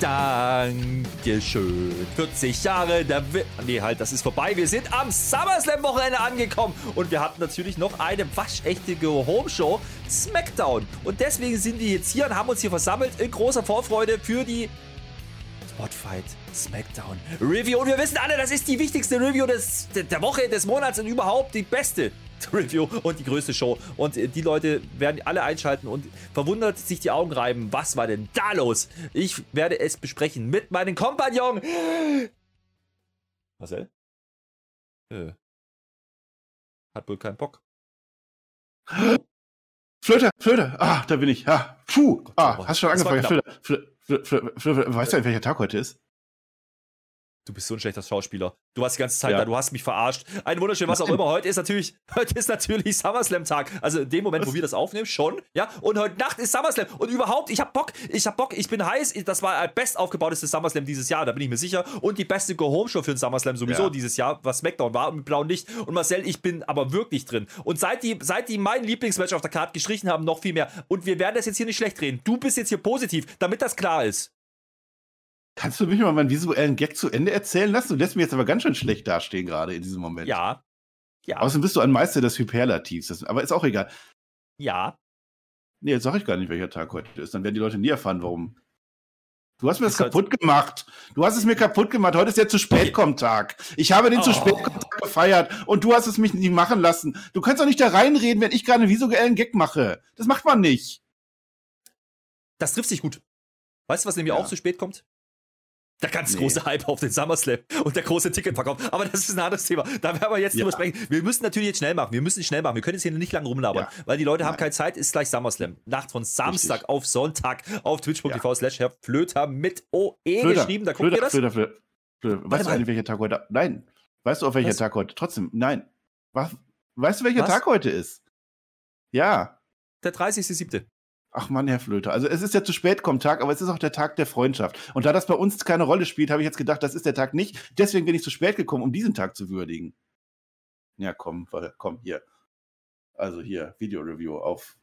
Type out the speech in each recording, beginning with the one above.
Dankeschön. 40 Jahre der Wi Nee, halt, das ist vorbei. Wir sind am SummerSlam-Wochenende angekommen. Und wir hatten natürlich noch eine waschechte Home-Show, SmackDown. Und deswegen sind wir jetzt hier und haben uns hier versammelt in großer Vorfreude für die Spotfight SmackDown Review. Und wir wissen alle, das ist die wichtigste Review des, der Woche, des Monats und überhaupt die beste Review und die größte Show. Und äh, die Leute werden alle einschalten und verwundert sich die Augen reiben. Was war denn da los? Ich werde es besprechen mit meinem Kompagnon. Marcel? Äh. Hat wohl keinen Bock. Flöte, Flöte, ah, da bin ich. Ah, puh, ah, oh, hast schon angefangen. Flöte, Flöte, Flöte, Flöte, weißt du, welcher Tag heute ist? Du bist so ein schlechter Schauspieler. Du warst die ganze Zeit Ja. da, du hast mich verarscht. Ein wunderschön, was auch immer. Heute ist natürlich, heute ist natürlich SummerSlam-Tag. Also in dem Moment, wo wir das aufnehmen, schon. Ja. Und heute Nacht ist SummerSlam. Und überhaupt, ich hab Bock, ich hab Bock, ich bin heiß. Das war ein best aufgebautestes SummerSlam dieses Jahr, da bin ich mir sicher. Und die beste Go-Home-Show für den SummerSlam sowieso Ja. dieses Jahr, was SmackDown war mit blauem Licht. Und Marcel, ich bin aber wirklich drin. Und seit die, seit die mein Lieblingsmatch auf der Karte gestrichen haben, noch viel mehr. Und wir werden das jetzt hier nicht schlecht reden. Du bist jetzt hier positiv, damit das klar ist. Kannst du mich mal meinen visuellen Gag zu Ende erzählen lassen? Du lässt mich jetzt aber ganz schön schlecht dastehen gerade in diesem Moment. Ja. Ja. Außerdem bist du ein Meister des Hyperlativs. Das, aber ist auch egal. ja. Nee, jetzt sage ich gar nicht, welcher Tag heute ist. Dann werden die Leute nie erfahren, warum. Du hast mir das halt- kaputt gemacht. Du hast es mir kaputt gemacht. Heute ist der zu spät kommt Tag. Ich habe den zu Oh. spät kommt Tag gefeiert und du hast es mich nie machen lassen. Du kannst doch nicht da reinreden, wenn ich gerade einen visuellen Gag mache. Das macht man nicht. Das trifft sich gut. Weißt du, was nämlich Ja. auch zu spät kommt? Der ganz Nee. große Hype auf den SummerSlam und der große Ticketverkauf. Aber das ist ein anderes Thema. Da werden wir jetzt Ja. drüber sprechen. Wir müssen natürlich jetzt schnell machen. Wir müssen schnell machen. Wir können jetzt hier nicht lang rumlabern, Ja. weil die Leute haben Nein. keine Zeit. Ist gleich SummerSlam. Nacht von Samstag Richtig. auf Sonntag auf twitch.tv slash Herr Flöter mit OE Flöter, geschrieben. Da guckt Flöter, ihr das? Flöter, Flöter, Flöter. Weißt du mal. eigentlich, welcher Tag heute Nein. Weißt du, auf welcher Was? Tag heute? Trotzdem, nein. Was? Weißt du, welcher Was? Tag heute ist? Ja. Der 30.07. Ach Mann, Herr Flöter. Also es ist ja zu spät kommt Tag, aber es ist auch der Tag der Freundschaft. Und da das bei uns keine Rolle spielt, habe ich jetzt gedacht, das ist der Tag nicht. Deswegen bin ich zu spät gekommen, um diesen Tag zu würdigen. Ja, komm, komm, hier. Also hier, Video-Review auf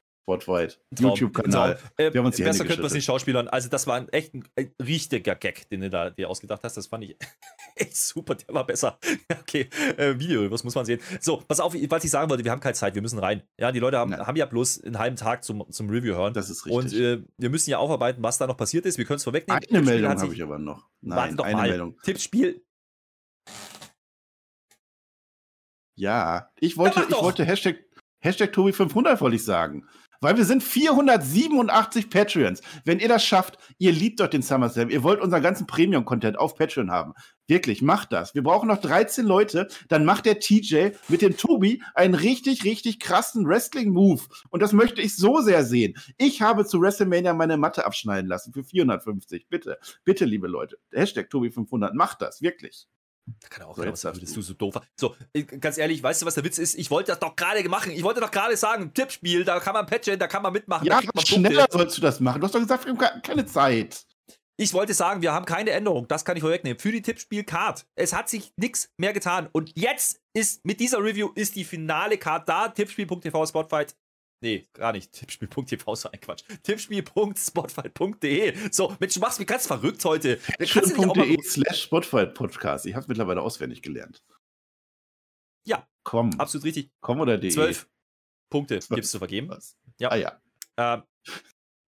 Traum, YouTube-Kanal. Traum. Äh, Wir haben uns die besser könnte man es nicht schauspielern. Also, das war ein echt ein, ein richtiger Gag, den du da dir ausgedacht hast. Das fand ich echt super. Der war besser. Okay, äh, Video, was muss man sehen? So, pass auf, was ich sagen wollte, wir haben keine Zeit, wir müssen rein. Ja, die Leute haben, Nein. haben ja bloß einen halben Tag zum, zum Review hören. Das ist Und richtig. äh, wir müssen ja aufarbeiten, was da noch passiert ist. Wir können es vorwegnehmen. eine Tippspiel Meldung habe ich aber noch. Warte Nein, doch eine mal. Meldung. Tippspiel. Ja, ich wollte, mach ich wollte Hashtag, Hashtag Tobi500 wollte ich sagen. Weil wir sind 487 Patreons. Wenn ihr das schafft, ihr liebt doch den SummerSlam, ihr wollt unseren ganzen Premium-Content auf Patreon haben. Wirklich, macht das. Wir brauchen noch 13 Leute, dann macht der TJ mit dem Tobi einen richtig, richtig krassen Wrestling-Move. Und das möchte ich so sehr sehen. Ich habe zu WrestleMania meine Matte abschneiden lassen für 450. Bitte, bitte, liebe Leute. Hashtag Tobi500, macht das, wirklich. Da kann er auch So, jetzt was sagen, dass du. so doof. So, äh, ganz ehrlich, weißt du, was der Witz ist? Ich wollte das doch gerade machen. Ich wollte doch gerade sagen, Tippspiel, da kann man patchen, da kann man mitmachen, Ja, man schneller Punkte. sollst du das machen. Du hast doch gesagt, wir haben ke- keine Zeit. Ich wollte sagen, wir haben keine Änderung, das kann ich vorwegnehmen, für die Tippspiel-Card. Es hat sich nichts mehr getan. Und jetzt ist, mit dieser Review ist die finale Card da. Tippspiel.tv Spotfight. Nee, gar nicht. Tippspiel.tv ist so ein Quatsch. Tippspiel.spotfight.de. So, Mensch, du machst mich ganz verrückt heute. Patreon.de slash Spotfight Podcast. Ich habe mittlerweile auswendig gelernt. Ja. Komm. Absolut richtig. Komm oder de. Zwölf Punkte Zwölf. gibt's zu vergeben. Was? Ja. Ah ja. Ähm,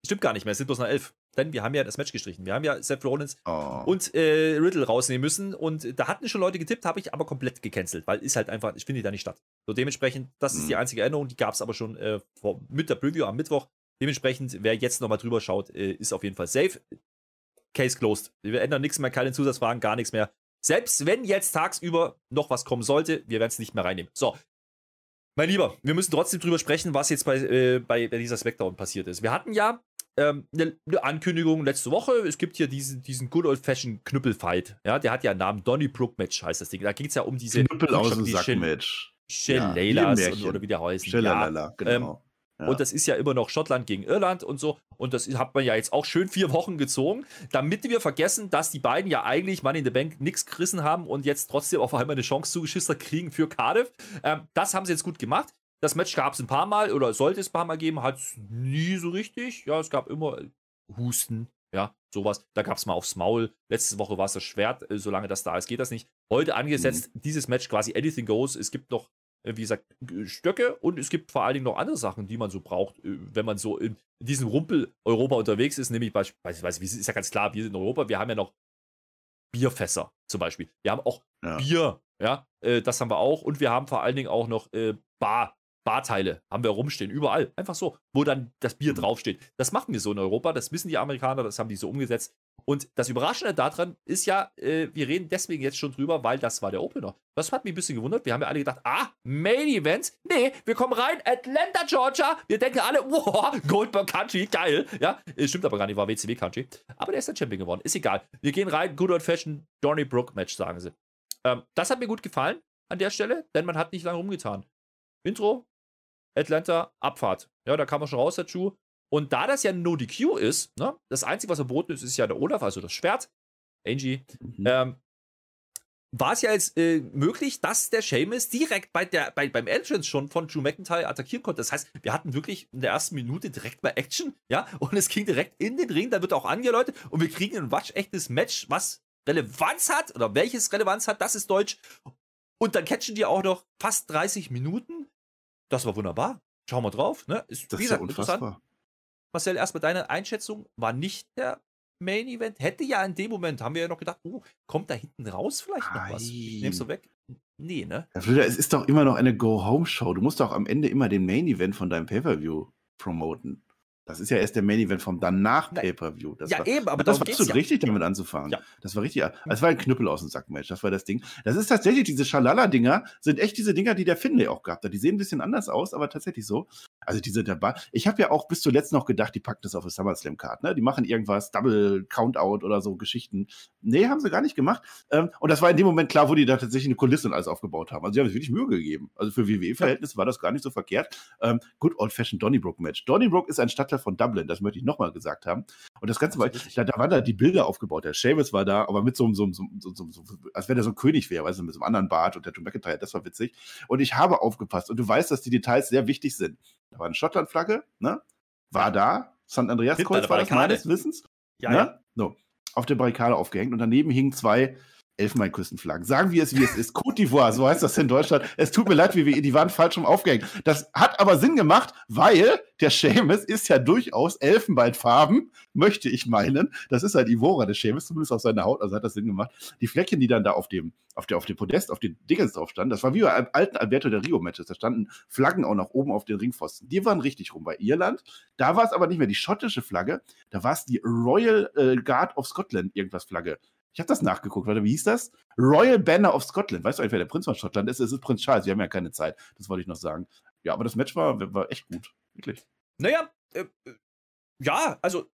stimmt gar nicht mehr, es sind bloß noch elf. Denn wir haben ja das Match gestrichen. Wir haben ja Seth Rollins Oh. und äh, Riddle rausnehmen müssen. Und da hatten schon Leute getippt, habe ich aber komplett gecancelt, weil ist halt einfach, ich finde da nicht statt. So dementsprechend, das ist Mhm. die einzige Änderung, die gab es aber schon äh, vor, mit der Preview am Mittwoch. Dementsprechend, wer jetzt nochmal drüber schaut, äh, ist auf jeden Fall safe. Case closed. Wir ändern nichts mehr, keine Zusatzfragen, gar nichts mehr. Selbst wenn jetzt tagsüber noch was kommen sollte, wir werden es nicht mehr reinnehmen. So. Mein Lieber, wir müssen trotzdem drüber sprechen, was jetzt bei, äh, bei dieser Smackdown passiert ist. Wir hatten ja ähm, eine, eine Ankündigung letzte Woche. Es gibt hier diesen, diesen Good Old Fashioned Knüppelfight. Ja, der hat ja einen Namen. Donnybrook Match heißt das Ding. Da ging es ja um diese Knüppel aus dem Sack Match. Shell Ja, oder wie der heißt. Schellalala, Ja, ähm, genau. Ja. Und das ist ja immer noch Schottland gegen Irland und so. Und das hat man ja jetzt auch schön vier Wochen gezogen, damit wir vergessen, dass die beiden ja eigentlich Money in the Bank nichts gerissen haben und jetzt trotzdem auf einmal eine Chance zugeschistert kriegen für Cardiff. Ähm, das haben sie jetzt gut gemacht. Das Match gab es ein paar Mal oder sollte es ein paar Mal geben, hat es nie so richtig. Ja, es gab immer Husten, ja, sowas. Da gab es mal aufs Maul. Letzte Woche war es das Schwert, äh, solange das da ist, geht das nicht. Heute angesetzt, mhm. dieses Match quasi Anything Goes. Es gibt noch äh, wie gesagt, Stöcke und es gibt vor allen Dingen noch andere Sachen, die man so braucht, äh, wenn man so in diesem Rumpel Europa unterwegs ist, nämlich beispielsweise, ist ja ganz klar, wir sind in Europa, wir haben ja noch Bierfässer zum Beispiel. Wir haben auch ja. Bier, ja, äh, das haben wir auch und wir haben vor allen Dingen auch noch Bar, Barteile haben wir rumstehen, überall. Einfach so, wo dann das Bier mhm. draufsteht. Das machen wir so in Europa, das wissen die Amerikaner, das haben die so umgesetzt. Und das Überraschende daran ist ja, äh, wir reden deswegen jetzt schon drüber, weil das war der Opener. Das hat mich ein bisschen gewundert. Wir haben ja alle gedacht, ah, Main Event. Nee, wir kommen rein, Atlanta, Georgia. Wir denken alle, wow, Goldberg Country, geil. Ja, äh, stimmt aber gar nicht, war WCW Country. Aber der ist der Champion geworden. Ist egal. Wir gehen rein, Good Old Fashioned Johnny Brook Match, sagen sie. Ähm, das hat mir gut gefallen an der Stelle, denn man hat nicht lange rumgetan. Intro, Atlanta, Abfahrt. Ja, da kam man schon raus dazu. Und da das ja No DQ ist, ne, das Einzige, was verboten ist, ist ja der Olaf, also das Schwert. Angie. Mhm. Ähm, war es ja jetzt äh, möglich, dass der Seamus direkt bei der, bei, beim Entrance schon von Drew McIntyre attackieren konnte. Das heißt, wir hatten wirklich in der ersten Minute direkt mal Action, ja, und es ging direkt in den Ring, da wird auch angeläutet und wir kriegen ein watschechtes Match, was Relevanz hat, oder welches Relevanz hat, das ist Deutsch. Und dann catchen die auch noch fast 30 Minuten. Das war wunderbar. Schauen wir drauf, ne? Ist, das ist ja unfassbar. Marcel, erstmal deine Einschätzung, war nicht der Main Event. Hätte ja in dem Moment, haben wir ja noch gedacht, oh, kommt da hinten raus vielleicht noch was? Nimmst du weg? Nee, ne? Ja, Flöder, es ist doch immer noch eine Go-Home-Show. Du musst doch am Ende immer den Main Event von deinem Pay-Per-View promoten. Das ist ja erst der Main Event vom danach Pay-Per-View. Ja, war, eben, aber das war absolut ja. richtig, damit anzufangen. Ja. Das war richtig. Das war ein Knüppel aus dem Sack-Match. Das war das Ding. Das ist tatsächlich, diese Schalala-Dinger sind echt diese Dinger, die der Finlay auch gehabt hat. Die sehen ein bisschen anders aus, aber tatsächlich so. Also diese Bar. Ich habe ja auch bis zuletzt noch gedacht, die packen das auf eine SummerSlam-Card. Ne? Die machen irgendwas, Double Countout oder so Geschichten. Nee, haben sie gar nicht gemacht. Ähm, und das war in dem Moment klar, wo die da tatsächlich eine Kulisse und alles aufgebaut haben. Also sie haben sich wirklich Mühe gegeben. Also für WWE-Verhältnisse war das gar nicht so verkehrt. Ähm, good old-fashioned Donnybrook-Match. Donnybrook ist ein Stadtteil von Dublin. Das möchte ich nochmal gesagt haben. Und das Ganze war, da, da waren da die Bilder aufgebaut. Der Seamus war da, aber mit so einem, so, so, so, so als wenn er so ein König wäre, weißt du, mit so einem anderen Bart und der Tom McIntyre, das war witzig. Und ich habe aufgepasst und du weißt, dass die Details sehr wichtig sind. Da war eine Schottland-Flagge, ne? War da. St. Andreas Kreuz war das meines Wissens. Ja, ne? ja. So, auf der Barrikade aufgehängt und daneben hingen zwei Elfenbeinküstenflaggen. Sagen wir es, wie es ist. Côte d'Ivoire, so heißt das in Deutschland. Es tut mir leid, wie wir, die waren falsch rum aufgehängt. Das hat aber Sinn gemacht, weil der Seamus ist ja durchaus Elfenbeinfarben, möchte ich meinen. Das ist halt Ivora, der Seamus, zumindest auf seiner Haut, also hat das Sinn gemacht. Die Fleckchen, die dann da auf dem, auf der, auf dem Podest, auf den Dingens drauf standen, das war wie bei alten Alberto del Rio Matches. Da standen Flaggen auch nach oben auf den Ringpfosten. Die waren richtig rum. Bei Irland, da war es aber nicht mehr die schottische Flagge, da war es die Royal äh, Guard of Scotland, irgendwas Flagge. Ich habe das nachgeguckt, warte, wie hieß das? Royal Banner of Scotland. Weißt du eigentlich, wer der Prinz von Schottland ist? Es ist Prinz Charles. Wir haben ja keine Zeit. Das wollte ich noch sagen. Ja, aber das Match war, war echt gut. Wirklich. Naja, äh, ja, also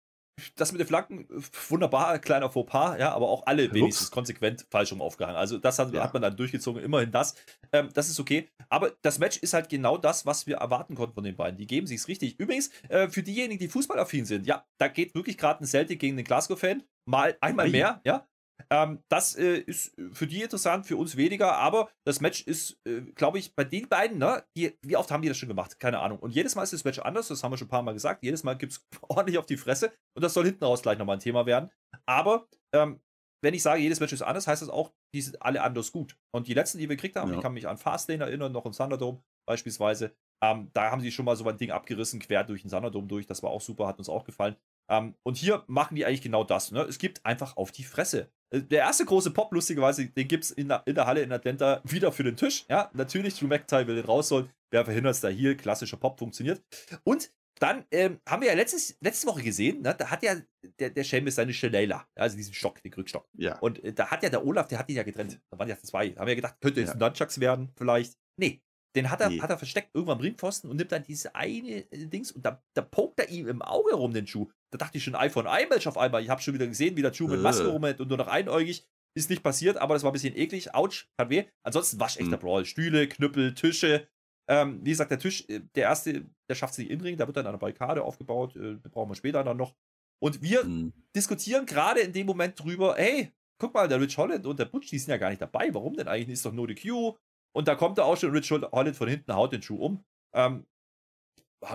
das mit den Flaggen, wunderbar, kleiner Fauxpas, ja, aber auch alle wenigstens konsequent falsch rum aufgehangen. Also das hat, ja. hat, man dann durchgezogen, immerhin das. Ähm, das ist okay. Aber das Match ist halt genau das, was wir erwarten konnten von den beiden. Die geben sich's richtig. Übrigens, äh, für diejenigen, die fußballaffin sind, ja, da geht wirklich gerade ein Celtic gegen den Glasgow-Fan. Mal einmal mehr, ja. Ähm, das äh, ist für die interessant, für uns weniger, aber das Match ist, äh, glaube ich, bei den beiden, ne, die, wie oft haben die das schon gemacht? Keine Ahnung. Und jedes Mal ist das Match anders, das haben wir schon ein paar Mal gesagt. Jedes Mal gibt es ordentlich auf die Fresse und das soll hinten raus gleich nochmal ein Thema werden. Aber ähm, wenn ich sage, jedes Match ist anders, heißt das auch, die sind alle anders gut. Und die letzten, die wir gekriegt haben, ja. ich kann mich an Fastlane erinnern, noch im Thunderdome beispielsweise, ähm, da haben sie schon mal so ein Ding abgerissen, quer durch den Thunderdome durch. Das war auch super, hat uns auch gefallen. Ähm, und hier machen die eigentlich genau das. Ne? Es gibt einfach auf die Fresse. Der erste große Pop, lustigerweise, den gibt es in, in, der Halle in Atlanta wieder für den Tisch. Ja, natürlich, Drew McIntyre will den raus soll. Wer verhindert es da hier? Klassischer Pop funktioniert. Und dann ähm, haben wir ja letztes, letzte Woche gesehen, ne, da hat ja der, der Seamus seine Shillelagh, also diesen Stock, den Krückstock. Ja. Und äh, da hat ja der Olaf, der hat ihn ja getrennt. Da waren ja zwei. Da haben wir ja gedacht, könnte jetzt ja. Nunchucks werden, vielleicht. Nee, den hat er, nee. hat er versteckt irgendwann am Ringpfosten und nimmt dann diese eine äh, Dings und da, da pokt er ihm im Auge rum, den Schuh. Da dachte ich schon, iPhone iMatch auf einmal. Ich habe schon wieder gesehen, wie der Schuh mit äh. Maske rumhält und nur noch einäugig. Ist nicht passiert, aber das war ein bisschen eklig. Autsch, hat weh. Ansonsten waschechter mhm. Brawl. Stühle, Knüppel, Tische. Ähm, wie gesagt, der Tisch, äh, der erste, der schafft sich in den Ring, da wird dann eine Barrikade aufgebaut, äh, brauchen wir später dann noch. Und wir mhm. diskutieren gerade in dem Moment drüber, hey, guck mal, der Rich Holland und der Butch, die sind ja gar nicht dabei. Warum denn eigentlich? Ist doch nur die Q. Und da kommt er auch schon, Rich Holland von hinten haut den Schuh um. Ähm,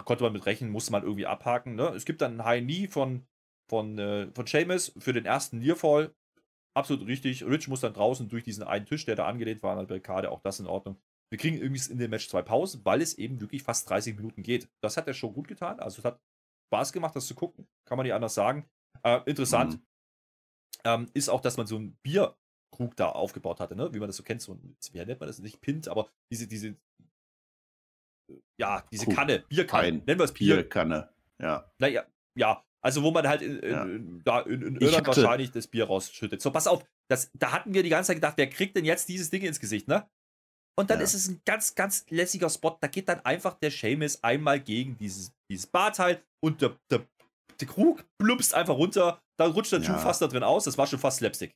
konnte man mit rechnen, musste man irgendwie abhaken. Ne? Es gibt dann einen High Knee von, von, äh, von Seamus für den ersten Nearfall. Absolut richtig. Rich muss dann draußen durch diesen einen Tisch, der da angelehnt war an der Barrikade, auch das in Ordnung. Wir kriegen irgendwie in dem Match zwei Pausen, weil es eben wirklich fast 30 Minuten geht. Das hat der Show gut getan. Also es hat Spaß gemacht, das zu gucken. Kann man nicht anders sagen. Äh, interessant mhm. ähm, ist auch, dass man so ein Bierkrug da aufgebaut hatte, ne? wie man das so kennt. So ein, wie nennt man das? Nicht Pint, aber diese, diese, ja, diese Krug. Kanne, Bierkanne. Nennen wir es Bier. Bierkanne, ja. Naja, ja. Also, wo man halt in, in, ja. da in, in Irland wahrscheinlich das Bier rausschüttet. So, pass auf, das, da hatten wir die ganze Zeit gedacht, wer kriegt denn jetzt dieses Ding ins Gesicht, ne? Und dann ja. ist es ein ganz, ganz lässiger Spot. Da geht dann einfach der Seamus einmal gegen dieses, dieses Barteil und der, der, der Krug plumpst einfach runter. Dann rutscht der ja. Schuh fast da drin aus. Das war schon fast Slapstick.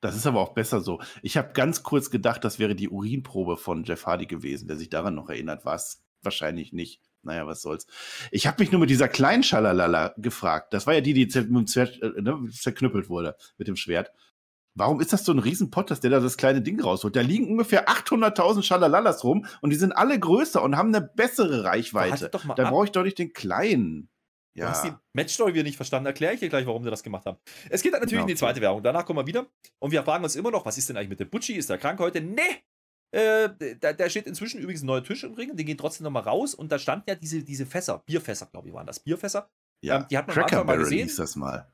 Das ist aber auch besser so. Ich habe ganz kurz gedacht, das wäre die Urinprobe von Jeff Hardy gewesen, der sich daran noch erinnert. War es wahrscheinlich nicht. Naja, was soll's. Ich habe mich nur mit dieser kleinen Schalalala gefragt. Das war ja die, die zer äh, ne, zerknüppelt wurde mit dem Schwert. Warum ist das so ein Riesenpott, dass der da das kleine Ding rausholt? Da liegen ungefähr 800.000 Schalalalas rum und die sind alle größer und haben eine bessere Reichweite. Da brauche ich doch nicht den kleinen. Ja. Du hast die Matchstory wieder nicht verstanden. Erkläre ich dir gleich, warum sie das gemacht haben. Es geht dann natürlich genau. in die zweite Werbung. Danach kommen wir wieder. Und wir fragen uns immer noch, was ist denn eigentlich mit dem Butchi? Ist der krank heute? Nee! Äh, da, da, steht inzwischen übrigens ein neuer Tisch im Ring. Den geht trotzdem nochmal raus. Und da standen ja diese, diese Fässer. Bierfässer, glaube ich, waren das. Bierfässer. Ja, ähm, die hat man am Anfang mal gesehen. Hieß das mal.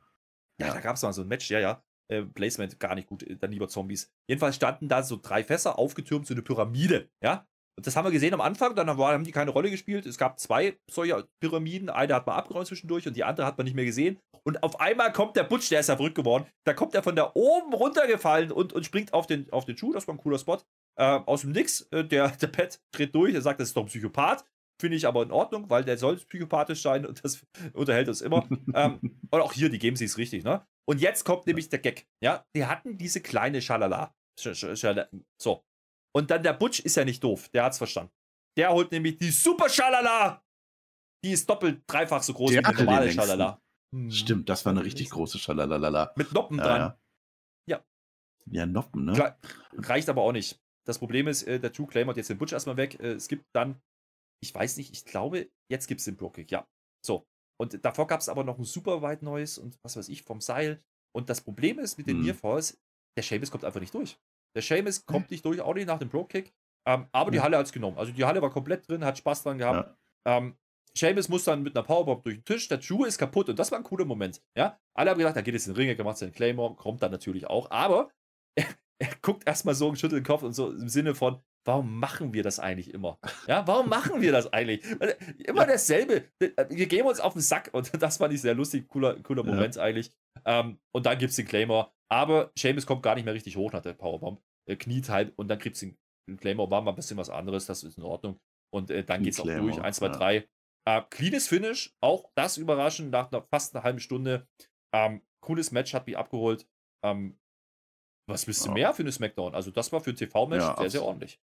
Ja, ja. da gab es mal so ein Match. Ja, ja äh, Placement gar nicht gut, äh, dann lieber Zombies. Jedenfalls standen da so drei Fässer aufgetürmt, so eine Pyramide, ja. Und das haben wir gesehen am Anfang, dann haben die keine Rolle gespielt. Es gab zwei solcher Pyramiden, eine hat man abgeräumt zwischendurch und die andere hat man nicht mehr gesehen. Und auf einmal kommt der Butch, der ist ja verrückt geworden. Da kommt er von da oben runtergefallen und, und springt auf den, auf den Schuh, das war ein cooler Spot. Äh, aus dem Nix, äh, der, der Pet dreht durch, er sagt, das ist doch ein Psychopath. Finde ich aber in Ordnung, weil der soll psychopathisch sein und das unterhält uns immer. ähm, und auch hier, die geben sie es richtig, ne? Und jetzt kommt nämlich der Gag. Ja, die hatten diese kleine Schalala. So. Und dann der Butch ist ja nicht doof. Der hat's verstanden. Der holt nämlich die Super Schalala. Die ist doppelt, dreifach so groß der wie die normale Schalala. Hm. Stimmt, das war eine richtig große Schalalala. Mit Noppen ja, dran. Ja. ja. Ja, Noppen, ne? Klar, reicht aber auch nicht. Das Problem ist, äh, der True Claim hat jetzt den Butch erstmal weg. Äh, es gibt dann, ich weiß nicht, ich glaube, jetzt gibt es den Brokick, ja. So. Und davor gab es aber noch ein super weit neues und was weiß ich vom Seil. Und das Problem ist mit den hm. Nearfalls, der Seamus kommt einfach nicht durch. Der Seamus hm. kommt nicht durch, auch nicht nach dem Pro-Kick. Ähm, aber die Halle hat es genommen. Also die Halle war komplett drin, hat Spaß dran gehabt. Ja. Ähm, Seamus muss dann mit einer Powerbomb durch den Tisch, der Drew ist kaputt und das war ein cooler Moment. Ja, alle haben gedacht, da geht jetzt in den Ring, er macht seinen Claymore, kommt dann natürlich auch, aber er, er guckt erstmal so und schüttelt den Kopf und so im Sinne von, warum machen wir das eigentlich immer? Ja, warum machen wir das eigentlich? Immer ja. dasselbe. Wir gehen uns auf den Sack und das fand ich sehr lustig, cooler, cooler ja. Moment eigentlich. Ähm, und dann gibt es den Claymore. Aber Seamus kommt gar nicht mehr richtig hoch nach der Powerbomb. Er kniet halt und dann gibt es den, Claymore. War mal ein bisschen was anderes, das ist in Ordnung. Und äh, dann geht es auch durch. 1, 2, 3. Äh, cleanes Finish, auch das überraschend nach einer, fast einer halben Stunde. Ähm, cooles Match hat mich abgeholt. Ähm, was willst du ja. mehr für eine Smackdown? Also, das war für ein TV-Match ja, sehr, sehr ordentlich.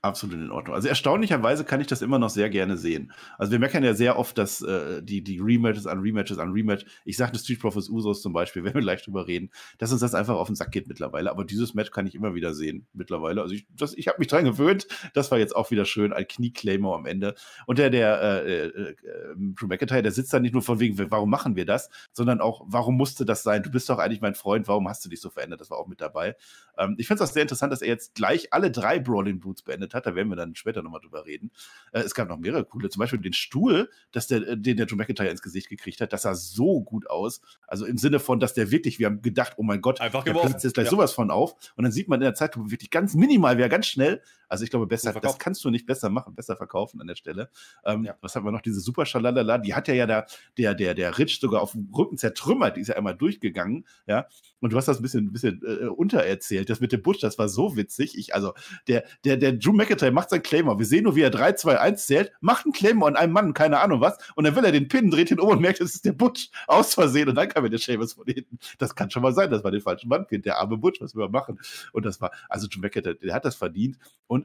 Absolut in Ordnung. Also erstaunlicherweise kann ich das immer noch sehr gerne sehen. Also wir merken ja sehr oft, dass äh, die, die Rematches an Rematches an Rematch, ich sagte Street Profits Usos zum Beispiel, wenn wir gleich drüber reden, dass uns das einfach auf den Sack geht mittlerweile. Aber dieses Match kann ich immer wieder sehen mittlerweile. Also ich, ich habe mich dran gewöhnt. Das war jetzt auch wieder schön, ein Knie-Claimer am Ende. Und der, der äh, äh, Drew McIntyre, der sitzt da nicht nur von wegen, warum machen wir das, sondern auch, warum musste das sein? Du bist doch eigentlich mein Freund, warum hast du dich so verändert? Das war auch mit dabei. Ähm, ich finde es auch sehr interessant, dass er jetzt gleich alle drei Brawling Boots beendet hat. Da werden wir dann später nochmal drüber reden. Äh, es gab noch mehrere coole, zum Beispiel den Stuhl, dass der, äh, den der Drew McIntyre ins Gesicht gekriegt hat. Das sah so gut aus. Also im Sinne von, dass der wirklich, wir haben gedacht, oh mein Gott, Einfach platzt jetzt gleich ja. sowas von auf. Und dann sieht man in der Zeit wirklich ganz minimal, wer ganz schnell. Also ich glaube, besser, das kannst du nicht besser machen, besser verkaufen an der Stelle. Ähm, ja. Was haben wir noch? Diese super Schalalala, die hat ja ja der, der, der, der Rich sogar auf dem Rücken zertrümmert, die ist ja einmal durchgegangen, ja. Und du hast das ein bisschen, ein bisschen äh, untererzählt. Das mit dem Busch, das war so witzig. Ich, also, der, der, der Drew McIntyre macht sein Claymore. Wir sehen nur, wie er 3, 2, 1 zählt, macht einen Claymore an einem Mann, keine Ahnung was. Und dann will er den Pin, dreht ihn um und merkt, es ist der Butch aus Versehen. Und dann kam er der Seamus von hinten. Das kann schon mal sein, das war den falschen Mann, der arme Butch, was wir machen. Und das war, also Drew McIntyre, der hat das verdient. Und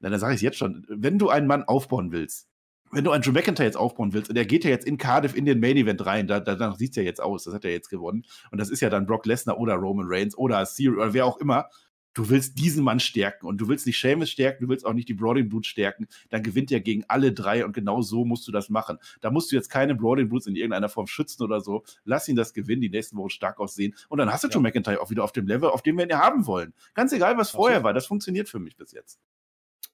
dann sage ich es jetzt schon, wenn du einen Mann aufbauen willst, wenn du einen Drew McIntyre jetzt aufbauen willst, und er geht ja jetzt in Cardiff in den Main Event rein, da, danach sieht es ja jetzt aus, das hat er jetzt gewonnen. Und das ist ja dann Brock Lesnar oder Roman Reigns oder Siri oder wer auch immer. Du willst diesen Mann stärken und du willst nicht Seamus stärken, du willst auch nicht die Brawling Brutes stärken, dann gewinnt er gegen alle drei und genau so musst du das machen. Da musst du jetzt keine Brawling Brutes in irgendeiner Form schützen oder so. Lass ihn das gewinnen, die nächsten Wochen stark aussehen und dann hast du ja. Drew McIntyre auch wieder auf dem Level, auf dem wir ihn haben wollen. Ganz egal, was vorher war, das funktioniert für mich bis jetzt.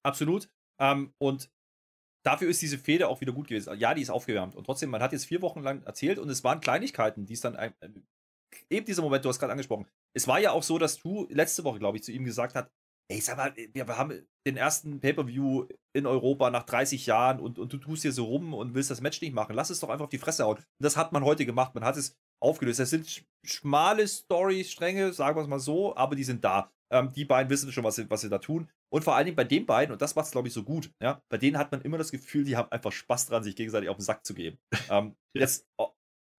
Absolut. Ähm, und dafür ist diese Fehde auch wieder gut gewesen. Ja, die ist aufgewärmt. Und trotzdem, man hat jetzt vier Wochen lang erzählt und es waren Kleinigkeiten, die es dann. Ein, eben dieser Moment, du hast gerade angesprochen. Es war ja auch so, dass du letzte Woche, glaube ich, zu ihm gesagt hast: Ey, sag mal, wir haben den ersten Pay-Per-View in Europa nach 30 Jahren und, und du tust hier so rum und willst das Match nicht machen. Lass es doch einfach auf die Fresse hauen. Und das hat man heute gemacht. Man hat es aufgelöst. Das sind schmale Story-Stränge, sagen wir es mal so, aber die sind da. Ähm, die beiden wissen schon, was sie, was sie da tun. Und vor allen Dingen bei den beiden, und das macht es, glaube ich, so gut, ja, bei denen hat man immer das Gefühl, die haben einfach Spaß dran, sich gegenseitig auf den Sack zu geben. ähm, jetzt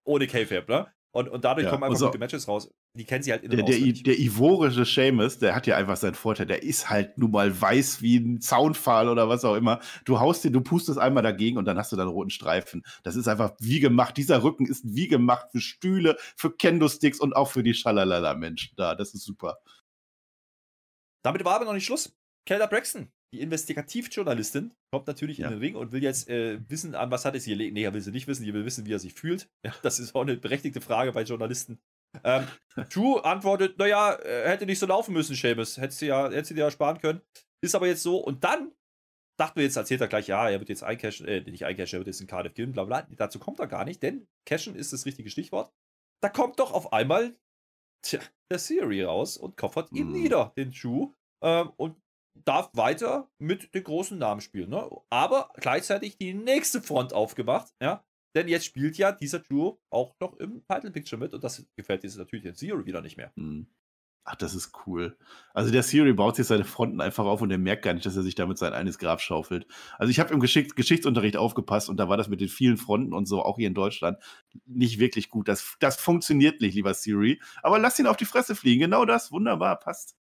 ohne K-Fab, ne? Und, und dadurch ja, kommen einfach so, gute Matches raus. Die kennen sie halt in der, der, der ivorische Seamus, der hat ja einfach seinen Vorteil. Der ist halt nun mal weiß wie ein Zaunpfahl oder was auch immer. Du haust dir, du pustest einmal dagegen und dann hast du dann roten Streifen. Das ist einfach wie gemacht. Dieser Rücken ist wie gemacht für Stühle, für Kendo-Sticks und auch für die Schalalala-Menschen da. Das ist super. Damit war aber noch nicht Schluss. Kelda Braxton, die Investigativjournalistin, kommt natürlich ja. in den Ring und will jetzt äh, wissen, an was hat es hier liegt. Nee, er will sie nicht wissen, die will wissen, wie er sich fühlt. Ja, das ist auch eine berechtigte Frage bei Journalisten. Ähm, Drew antwortet, naja, er hätte nicht so laufen müssen, Seamus. Hättest du ja, hättest du dir ja sparen können. Ist aber jetzt so. Und dann dachten wir jetzt, erzählt er gleich, ja, er wird jetzt eincashen, äh, nicht eincashen, er wird jetzt in Cardiff gehen, bla bla. Dazu kommt er gar nicht, denn cashen ist das richtige Stichwort. Da kommt doch auf einmal tja, der Siri raus und koffert ihn mhm. nieder, den Drew ähm, und darf weiter mit den großen Namen spielen. Ne? Aber gleichzeitig die nächste Front aufgemacht, ja. Denn jetzt spielt ja dieser Duo auch noch im Title Picture mit und das gefällt jetzt natürlich den Zero wieder nicht mehr. Mhm. Ach, das ist cool. Also der Siri baut sich seine Fronten einfach auf und er merkt gar nicht, dass er sich damit sein eines Grab schaufelt. Also ich habe im Geschick Geschichtsunterricht aufgepasst und da war das mit den vielen Fronten und so, auch hier in Deutschland, nicht wirklich gut. Das, das funktioniert nicht, lieber Siri. Aber lass ihn auf die Fresse fliegen. Genau das. Wunderbar, passt.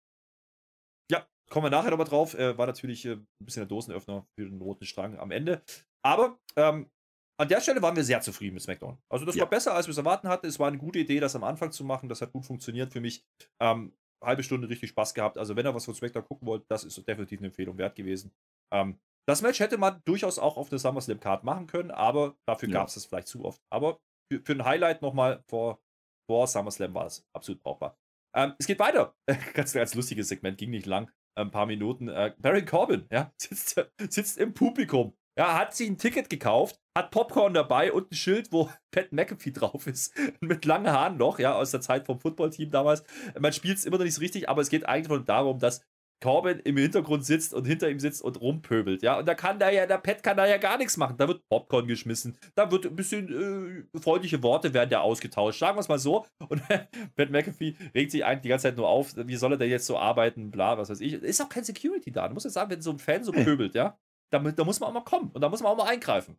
Kommen wir nachher nochmal drauf. Äh, war natürlich äh, ein bisschen der Dosenöffner für den roten Strang am Ende. Aber ähm, an der Stelle waren wir sehr zufrieden mit SmackDown. Also das ja. war besser, als wir es erwarten hatten. Es war eine gute Idee, das am Anfang zu machen. Das hat gut funktioniert für mich. Ähm, halbe Stunde richtig Spaß gehabt. Also wenn ihr was von SmackDown gucken wollt, das ist definitiv eine Empfehlung wert gewesen. Ähm, das Match hätte man durchaus auch auf der SummerSlam Card machen können, aber dafür ja. gab es es vielleicht zu oft. Aber für, für ein Highlight nochmal vor, vor SummerSlam war es absolut brauchbar. Ähm, es geht weiter. ganz, ganz lustiges Segment, ging nicht lang ein paar Minuten. Äh, Baron Corbin, ja, sitzt, sitzt im Publikum. Ja, hat sich ein Ticket gekauft, hat Popcorn dabei und ein Schild, wo Pat McAfee drauf ist. Mit langen Haaren noch, ja, aus der Zeit vom Footballteam damals. Man spielt es immer noch nicht so richtig, aber es geht eigentlich darum, dass Corbin im Hintergrund sitzt und hinter ihm sitzt und rumpöbelt, ja. Und da kann da ja, der Pat kann da ja gar nichts machen. Da wird Popcorn geschmissen, da wird ein bisschen äh, freundliche Worte werden ja ausgetauscht, sagen wir es mal so. Und Pat McAfee regt sich eigentlich die ganze Zeit nur auf, wie soll er denn jetzt so arbeiten, bla, was weiß ich. Ist auch kein Security da. Du musst ja sagen, wenn so ein Fan so pöbelt, ja, da, da muss man auch mal kommen und da muss man auch mal eingreifen.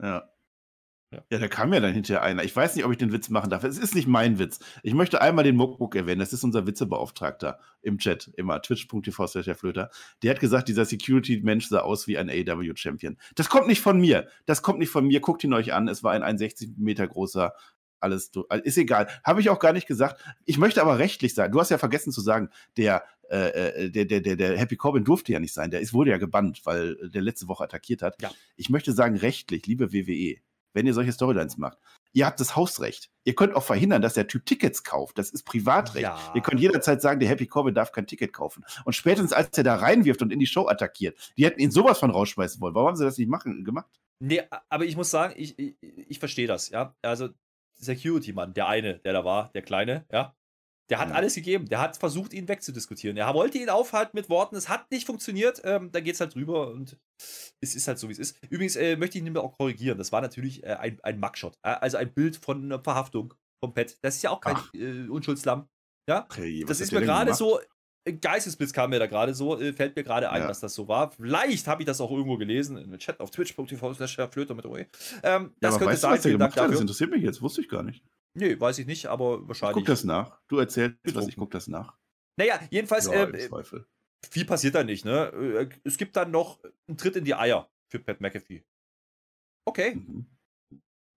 Ja. Ja. ja, da kam ja dann hinterher einer. Ich weiß nicht, ob ich den Witz machen darf. Es ist nicht mein Witz. Ich möchte einmal den Muckbook erwähnen. Das ist unser Witzebeauftragter im Chat, immer twitch.tv Flöter. Der hat gesagt, dieser Security-Mensch sah aus wie ein AW-Champion. Das kommt nicht von mir. Das kommt nicht von mir. Guckt ihn euch an. Es war ein 61 Meter großer alles ist egal. Habe ich auch gar nicht gesagt. Ich möchte aber rechtlich sein. Du hast ja vergessen zu sagen, der, äh, äh, der, der, der, der Happy Corbin durfte ja nicht sein. Der ist, wurde ja gebannt, weil der letzte Woche attackiert hat. Ja. Ich möchte sagen, rechtlich, liebe WWE, wenn ihr solche Storylines macht. Ihr habt das Hausrecht. Ihr könnt auch verhindern, dass der Typ Tickets kauft. Das ist Privatrecht. Ja. Ihr könnt jederzeit sagen, der Happy Corbin darf kein Ticket kaufen. Und spätestens, als er da reinwirft und in die Show attackiert, die hätten ihn sowas von rausschmeißen wollen. Warum haben sie das nicht machen, gemacht? Nee, aber ich muss sagen, ich, ich, ich verstehe das, ja. Also, Security-Mann, der eine, der da war, der Kleine, ja, der hat mhm. alles gegeben. Der hat versucht, ihn wegzudiskutieren. Er wollte ihn aufhalten mit Worten. Es hat nicht funktioniert. Ähm, da geht es halt drüber und es ist halt so, wie es ist. Übrigens äh, möchte ich ihn auch korrigieren. Das war natürlich äh, ein, ein Mugshot. Äh, also ein Bild von einer Verhaftung vom Pet. Das ist ja auch kein äh, Unschuldslamm. Ja, okay, das ist mir gerade so. Ein Geistesblitz kam mir da gerade so, äh, fällt mir gerade ein, ja. dass das so war. Vielleicht habe ich das auch irgendwo gelesen, im Chat auf twitch.tv slash Flöter mit OE. Ähm, das ja, könnte weißt sein. Du, was der gemacht hat? Das interessiert mich jetzt, wusste ich gar nicht. Nee, weiß ich nicht, aber wahrscheinlich. Ich guck das nach. Du erzählst was, ich guck das nach. Naja, jedenfalls, ja, äh, viel passiert da nicht, ne? Äh, es gibt dann noch einen Tritt in die Eier für Pat McAfee. okay. Mhm.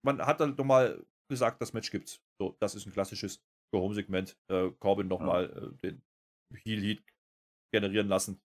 Man hat dann nochmal gesagt, das Match gibt's. So, das ist ein klassisches Go-Home-Segment. Äh, Corbin nochmal ja. äh, den Heal-Heat generieren lassen.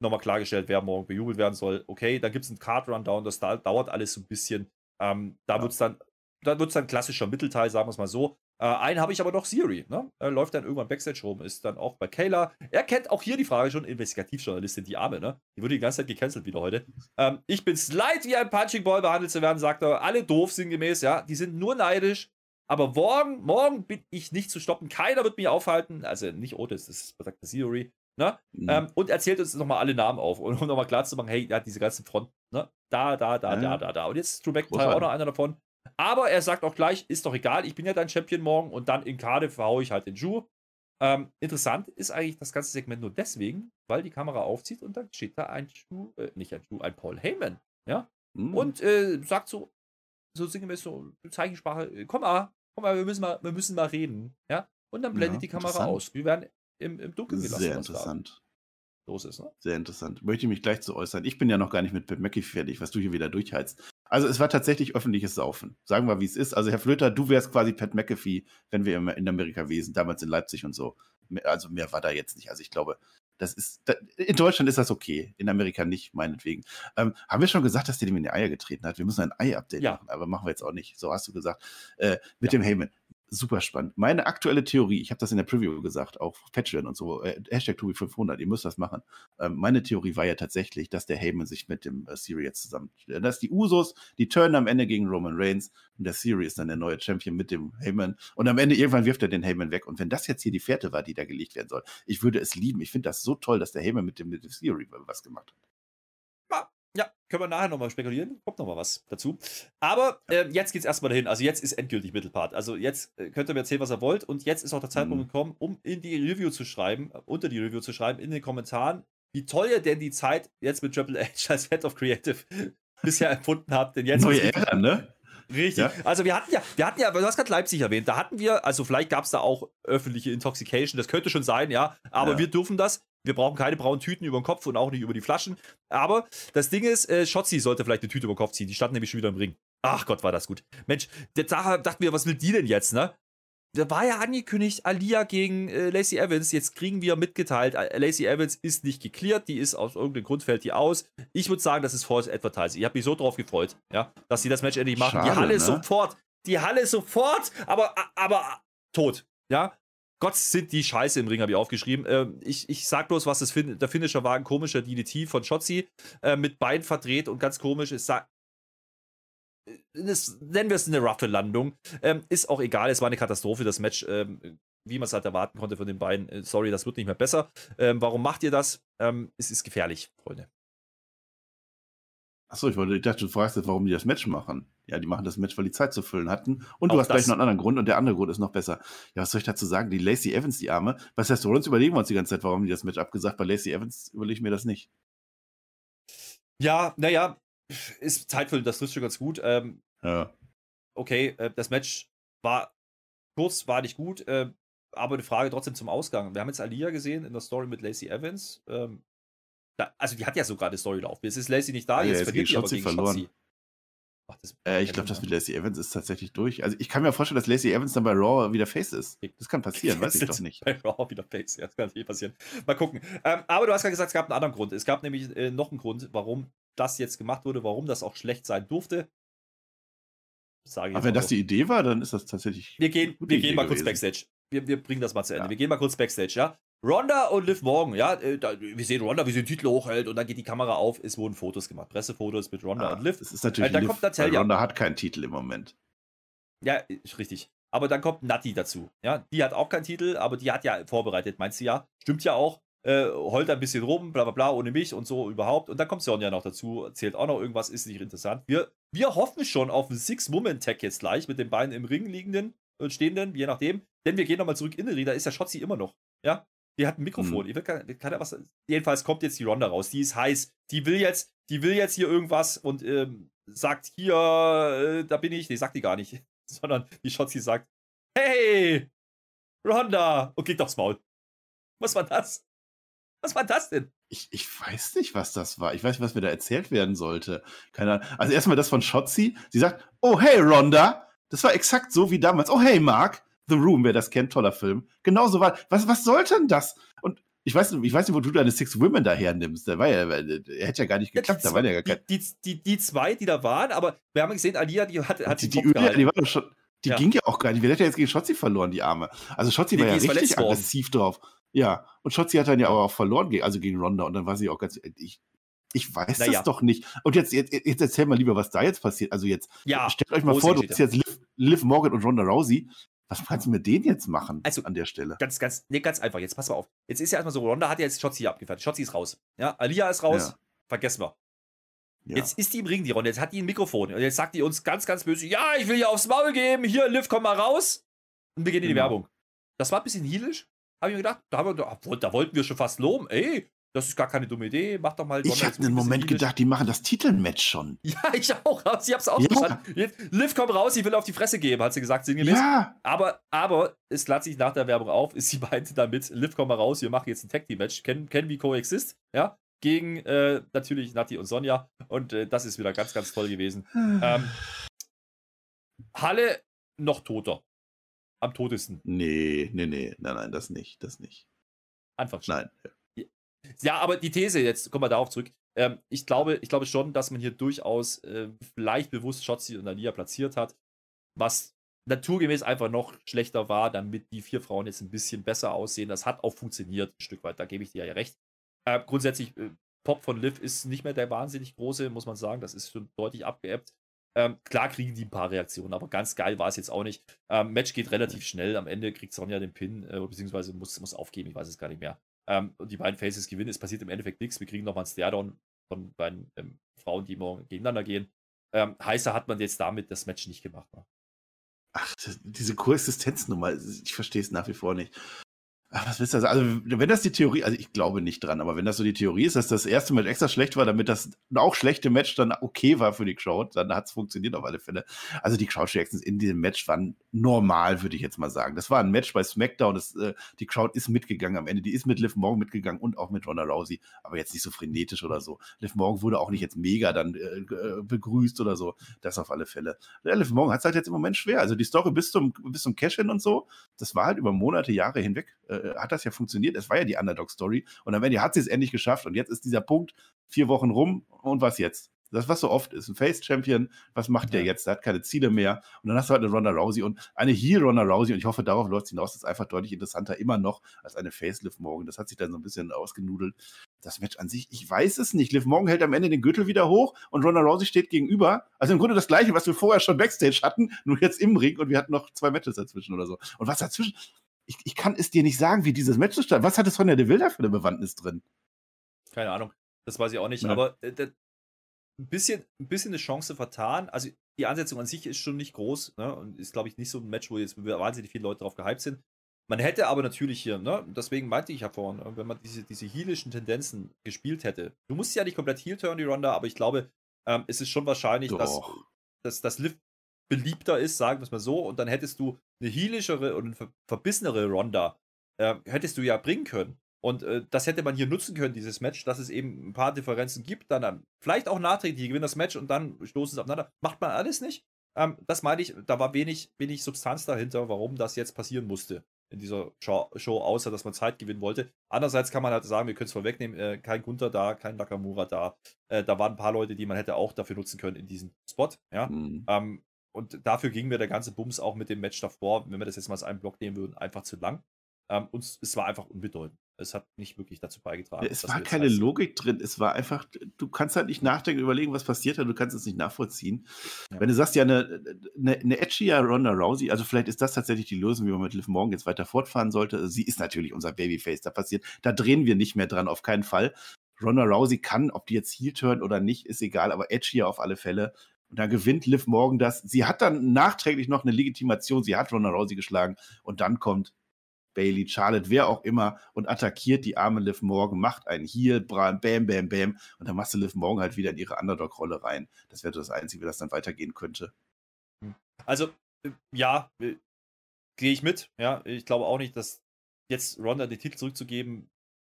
Nochmal klargestellt, wer morgen bejubelt werden soll. Okay, dann gibt es einen Card-Rundown, das da, dauert alles so ein bisschen. Ähm, da ja. wird es dann, da wird's dann klassischer Mittelteil, sagen wir es mal so. Äh, einen habe ich aber noch Siri, ne? Er läuft dann irgendwann Backstage rum, ist dann auch bei Kayla. Er kennt auch hier die Frage schon, Investigativjournalistin, die Arme, ne? Die wurde die ganze Zeit gecancelt wieder heute. Ähm, ich bin's leid, wie ein Punching Ball behandelt zu werden, sagt er. Alle doof sinngemäß, ja. Die sind nur neidisch. Aber morgen, morgen bin ich nicht zu stoppen. Keiner wird mich aufhalten. Also nicht Otis, das ist sagt Siri. Ne? Mhm. Ähm, und erzählt uns nochmal alle Namen auf, um nochmal klar zu machen, hey, ja, diese ganzen Fronten, ne? Da, da, da, ja. da, da, da. Und jetzt ist Drew McIntyre auch noch einer davon. Aber er sagt auch gleich, ist doch egal, ich bin ja dein Champion morgen und dann in Cardiff verhaue ich halt den Ju. Ähm, interessant ist eigentlich das ganze Segment nur deswegen, weil die Kamera aufzieht und dann steht da ein Ju, äh, nicht ein Ju, ein Paul Heyman, ja, mhm. und äh, sagt so, so sinngemäß so Zeichensprache, äh, komm mal, komm mal, wir müssen mal, wir müssen mal reden, ja, und dann blendet ja, die Kamera aus. Wir werden im, im Dunkeln gelassen. Sehr interessant. Los ist, ne? Sehr interessant. Möchte ich mich gleich zu äußern. Ich bin ja noch gar nicht mit Pat McAfee fertig, was du hier wieder durchheizt. Also es war tatsächlich öffentliches Saufen. Sagen wir, wie es ist. Also Herr Flöter, du wärst quasi Pat McAfee, wenn wir in Amerika wesen, damals in Leipzig und so. Also mehr war da jetzt nicht. Also ich glaube, das ist, in Deutschland ist das okay, in Amerika nicht, meinetwegen. Ähm, haben wir schon gesagt, dass der dem in die Eier getreten hat? Wir müssen ein Ei-Update ja. machen, aber machen wir jetzt auch nicht. So hast du gesagt. Äh, mit ja. dem Heyman super spannend. Meine aktuelle Theorie, ich habe das in der Preview gesagt, auch Patreon und so, äh, Hashtag Tobi500, ihr müsst das machen. Ähm, meine Theorie war ja tatsächlich, dass der Heyman sich mit dem äh, Siri jetzt zusammen, äh, dass die Usos, die turnen am Ende gegen Roman Reigns und der Siri ist dann der neue Champion mit dem Heyman und am Ende irgendwann wirft er den Heyman weg und wenn das jetzt hier die Fährte war, die da gelegt werden soll, ich würde es lieben. Ich finde das so toll, dass der Heyman mit dem, mit dem Siri was gemacht hat. Ja, können wir nachher nochmal spekulieren. Kommt nochmal was dazu. Aber äh, jetzt es erstmal dahin. Also jetzt ist endgültig Mittelpart. Also jetzt äh, könnt ihr mir erzählen, was ihr wollt. Und jetzt ist auch der Zeitpunkt mhm. gekommen, um in die Review zu schreiben, äh, unter die Review zu schreiben, in den Kommentaren, wie toll ihr denn die Zeit jetzt mit Triple H als Head of Creative bisher empfunden habt. Denn jetzt Neue Ära, ne? Richtig. Ja. Also wir hatten ja, wir hatten ja, du hast gerade Leipzig erwähnt, da hatten wir, also vielleicht gab es da auch öffentliche Intoxication, das könnte schon sein, ja, aber ja. wir dürfen das. Wir brauchen keine braunen Tüten über den Kopf und auch nicht über die Flaschen. Aber das Ding ist, äh, Shotzi sollte vielleicht eine Tüte über den Kopf ziehen. Die standen nämlich schon wieder im Ring. Ach Gott, war das gut. Mensch, da dachten wir, was will die denn jetzt, ne? Da war ja angekündigt, Alia gegen äh, Lacey Evans. Jetzt kriegen wir mitgeteilt, äh, Lacey Evans ist nicht geklärt, die ist aus irgendeinem Grund fällt die aus. Ich würde sagen, das ist False Advertising. Ich habe mich so drauf gefreut, ja, dass sie das Match endlich machen. Schade, die Halle ne? sofort, die Halle sofort, aber, aber tot, ja. Gott sind die Scheiße im Ring, habe ich aufgeschrieben. Ähm, ich, ich sag bloß, was das fin der Finisher war, ein komischer DDT von Shotzi, äh, mit Bein verdreht und ganz komisch. Es sah, das, nennen wir es eine roughe Landung. Ähm, ist auch egal, es war eine Katastrophe, das Match, ähm, wie man es halt erwarten konnte von den beiden. Äh, sorry, das wird nicht mehr besser. Ähm, warum macht ihr das? Ähm, es ist gefährlich, Freunde. Achso, ich, wollte, ich dachte, du fragst jetzt, warum die das Match machen. Ja, die machen das Match, weil die Zeit zu füllen hatten. Und du Auch hast gleich noch einen anderen Grund und der andere Grund ist noch besser. Ja, was soll ich dazu sagen? Die Lacey Evans, die Arme. Was heißt, uns überlegen wir uns die ganze Zeit, warum die das Match abgesagt. Bei Lacey Evans überlege ich mir das nicht. Ja, naja, ist zeitfüllend, das trifft schon ganz gut. Ähm, ja. Okay, äh, das Match war kurz, war nicht gut, äh, aber eine Frage trotzdem zum Ausgang. Wir haben jetzt Alia gesehen in der Story mit Lacey Evans. Ähm, also die hat ja sogar eine Story laufen. Jetzt ist Lacey nicht da, ah, jetzt, ja, jetzt verliert die aber gegen verloren. Shotzi. Ach, äh, ich glaube, das mit Lacey Evans ist tatsächlich durch. Also ich kann mir vorstellen, dass Lacey Evans dann bei Raw wieder Face ist. Das kann passieren, weiß ich doch nicht. Bei Raw wieder Face, ja, das kann nicht passieren. Mal gucken. Ähm, aber du hast gerade gesagt, es gab einen anderen Grund. Es gab nämlich äh, noch einen Grund, warum das jetzt gemacht wurde, warum das auch schlecht sein durfte. Sage ich aber wenn das die Idee war, dann ist das tatsächlich. Wir gehen, wir gehen mal kurz Backstage. Wir, wir bringen das mal zu Ende. Ja. Wir gehen mal kurz Backstage, ja? Ronda und Liv Morgan, ja, äh, da, wir sehen Ronda, wie sie den Titel hochhält und dann geht die Kamera auf, es wurden Fotos gemacht, Pressefotos mit Ronda ah, und Liv. Das ist natürlich äh, dann Liv, kommt Natalia. Ronda hat keinen Titel im Moment. Ja, ist richtig. Aber dann kommt Nati dazu, ja, die hat auch keinen Titel, aber die hat ja vorbereitet, meinst du ja? Stimmt ja auch. Äh, heult ein bisschen rum, bla bla bla, ohne mich und so überhaupt. Und dann kommt Sonja noch dazu, erzählt auch noch irgendwas, ist nicht interessant. Wir, wir hoffen schon auf einen Six-Woman-Tag jetzt gleich mit den beiden im Ring liegenden und stehenden, je nachdem. Denn wir gehen nochmal zurück in den Ring, da ist ja Schotzi immer noch. Ja, die hat ein Mikrofon. Mhm. Ich will keine, keine was. Jedenfalls kommt jetzt die Ronda raus. Die ist heiß. Die will jetzt, die will jetzt hier irgendwas und ähm, sagt hier, äh, da bin ich. Nee, sagt die gar nicht. Sondern die Shotzi sagt, hey, Ronda! Und geht aufs Maul. Was war das? Was war das denn? Ich, ich weiß nicht, was das war. Ich weiß nicht, was mir da erzählt werden sollte. Keine Ahnung. Also erstmal das von Shotzi. Sie sagt, oh hey Rhonda. Das war exakt so wie damals. Oh hey Mark. The Room, wer das kennt, toller Film. Genauso war. Was, was sollte denn das? Und ich weiß, ich weiß nicht, wo du deine Six Women daher nimmst. Der war ja, hätte ja gar nicht geklappt. Ja, da waren ja gar kein die, die, die, zwei, die da waren, aber wir haben gesehen, Alia, die hat, hat die, die, die, die war doch schon. Die ja. ging ja auch gar nicht. Wer hätte ja jetzt gegen Schotzi verloren, die Arme? Also Schotzi nee, war ja richtig aggressiv drauf. Ja, und Schotzi hat dann ja auch verloren, also gegen Ronda. Und dann war sie auch ganz. Ich, ich weiß naja. das doch nicht. Und jetzt, jetzt, jetzt erzähl mal lieber, was da jetzt passiert. Also jetzt, ja, stellt euch mal vor, du bist jetzt Liv, Liv Morgan und Ronda Rousey. Was kannst du mit denen jetzt machen also, an der Stelle? Ganz, ganz, nee, ganz einfach. Jetzt pass mal auf. Jetzt ist ja erstmal so, Ronda hat ja jetzt Shotzi abgefertigt. Shotzi ist raus. Ja, Alia ist raus. Ja. Vergessen wir. Ja. Jetzt ist die im Ring, die Ronda. Jetzt hat die ein Mikrofon. Und jetzt sagt die uns ganz, ganz böse: Ja, ich will hier aufs Maul geben. Hier, Liv, komm mal raus. Und beginnt genau. die Werbung. Das war ein bisschen heelisch. Habe ich mir gedacht. Da, wir, da, wollten wir schon fast loben. Ey, das ist gar keine dumme Idee. Mach doch mal. Ich habe einen Moment gedacht, die machen das Titelmatch schon. Ja, ich auch. Sie haben es auch ja. verstanden. Liv, komm raus, ich will auf die Fresse geben, hat sie gesagt, sinngemäß. Ja. Aber, aber es klärt sich nach der Werbung auf, ist sie meinte damit, Liv, komm mal raus, wir machen jetzt ein Tag Team Match. Kennen, kennen wie Coexist, ja? Gegen äh, natürlich Nati und Sonja. Und äh, das ist wieder ganz, ganz toll gewesen. ähm, Halle noch toter. Am totesten. Nee, nee, nee. Nein, nein, das nicht. Das nicht. Einfach Nein. Ja, aber die These, jetzt kommen wir darauf zurück. Ähm, ich, glaube, ich glaube schon, dass man hier durchaus äh, vielleicht bewusst Shotzi und Alia platziert hat, was naturgemäß einfach noch schlechter war, damit die vier Frauen jetzt ein bisschen besser aussehen. Das hat auch funktioniert, ein Stück weit, da gebe ich dir ja recht. Äh, grundsätzlich, äh, Pop von Liv ist nicht mehr der wahnsinnig große, muss man sagen. Das ist schon deutlich abgeebbt. Ähm, klar kriegen die ein paar Reaktionen, aber ganz geil war es jetzt auch nicht. Ähm, Match geht relativ schnell. Am Ende kriegt Sonja den Pin, äh, beziehungsweise muss, muss aufgeben, ich weiß es gar nicht mehr. Ähm, und die beiden Faces gewinnen. Es passiert im Endeffekt nichts. Wir kriegen nochmal einen Stairdown von beiden ähm, Frauen, die morgen gegeneinander gehen. Ähm, heißer hat man jetzt damit das Match nicht gemacht. Ne? Ach, diese Koexistenznummer, ich verstehe es nach wie vor nicht. Was willst du sagen? Also, wenn das die Theorie, also ich glaube nicht dran, aber wenn das so die Theorie ist, dass das erste Match extra schlecht war, damit das auch schlechte Match dann okay war für die Crowd, dann hat es funktioniert auf alle Fälle. Also die Crowd-Reactions in diesem Match waren normal, würde ich jetzt mal sagen. Das war ein Match bei SmackDown, das, äh, die Crowd ist mitgegangen am Ende, die ist mit Liv Morgan mitgegangen und auch mit Ronda Rousey, aber jetzt nicht so frenetisch oder so. Liv Morgan wurde auch nicht jetzt mega dann äh, äh begrüßt oder so, das auf alle Fälle. Ja, Liv Morgan hat es halt jetzt im Moment schwer. Also die Story bis zum, bis zum Cash-In und so, das war halt über Monate, Jahre hinweg äh, äh, hat das ja funktioniert. Es war ja die Underdog-Story. Und am Ende hat sie es endlich geschafft. Und jetzt ist dieser Punkt vier Wochen rum. Und was jetzt? Das, was so oft ist. Ein Face-Champion, was macht der jetzt? Der hat keine Ziele mehr. Und dann hast du halt eine Ronda Rousey und eine Heel Ronda Rousey. Und ich hoffe, darauf läuft es hinaus. Das ist einfach deutlich interessanter immer noch als eine Facelift morgen. Das hat sich dann so ein bisschen ausgenudelt. Das Match an sich, ich weiß es nicht. Liv Morgan hält am Ende den Gürtel wieder hoch und Ronda Rousey steht gegenüber. Also im Grunde das Gleiche, was wir vorher schon Backstage hatten, nur jetzt im Ring und wir hatten noch zwei Matches dazwischen oder so. Und was dazwischen, ich, ich kann es dir nicht sagen, wie dieses Match zustande. Was hat es von der De Wilder für eine Bewandtnis drin? Keine Ahnung. Das weiß ich auch nicht. Ja. Aber äh, ein, bisschen, ein bisschen eine Chance vertan. Also die Ansetzung an sich ist schon nicht groß. Ne? Und ist, glaube ich, nicht so ein Match, wo jetzt wahnsinnig viele Leute drauf gehypt sind. Man hätte aber natürlich hier, ne, deswegen meinte ich ja vorhin, wenn man diese, diese heelischen Tendenzen gespielt hätte. Du musst ja nicht komplett heel turn, die Ronda, aber ich glaube, ähm, es ist schon wahrscheinlich, dass, dass, dass Liv beliebter ist, sagen wir es mal so, und dann hättest du eine healischere und eine verbissenere Ronda, äh, hättest du ja bringen können. Und äh, das hätte man hier nutzen können, dieses Match, dass es eben ein paar Differenzen gibt, dann, dann vielleicht auch nachträglich, die gewinnen das Match und dann stoßen sie aufeinander. Macht man alles nicht. Ähm, das meine ich, da war wenig, wenig Substanz dahinter, warum das jetzt passieren musste in dieser Show, Show, außer dass man Zeit gewinnen wollte. Andererseits kann man halt sagen, wir können es vorwegnehmen, äh, kein Gunther da, kein Nakamura da. Äh, da waren ein paar Leute, die man hätte auch dafür nutzen können in diesem Spot. Ja? Mhm. Ähm, und dafür ging mir der ganze Bums auch mit dem Match davor, wenn wir das jetzt mal als einen Block nehmen würden, einfach zu lang. Ähm, und es war einfach unbedeutend. Es hat nicht wirklich dazu beigetragen. Ja, es war keine heißt. Logik drin. Es war einfach, du kannst halt nicht nachdenken, überlegen, was passiert hat. Du kannst es nicht nachvollziehen. Ja. Wenn du sagst, ja, eine, eine, eine edgier Ronda Rousey, also vielleicht ist das tatsächlich die Lösung, wie man mit Liv Morgan jetzt weiter fortfahren sollte. Sie ist natürlich unser Babyface. Da passiert, da drehen wir nicht mehr dran, auf keinen Fall. Ronda Rousey kann, ob die jetzt Heel turn oder nicht, ist egal, aber edgier auf alle Fälle. Und da gewinnt Liv Morgan das. Sie hat dann nachträglich noch eine Legitimation. Sie hat Ronda Rousey geschlagen. Und dann kommt Bailey, Charlotte, wer auch immer und attackiert die arme Liv Morgan, macht einen Heel, bam, bam, bam. Und dann machst du Liv Morgan halt wieder in ihre Underdog-Rolle rein. Das wäre das Einzige, wie das dann weitergehen könnte. Hm. Also, äh, ja, äh, gehe ich mit. Ja, ich glaube auch nicht, dass jetzt Ronda den Titel zurückzugeben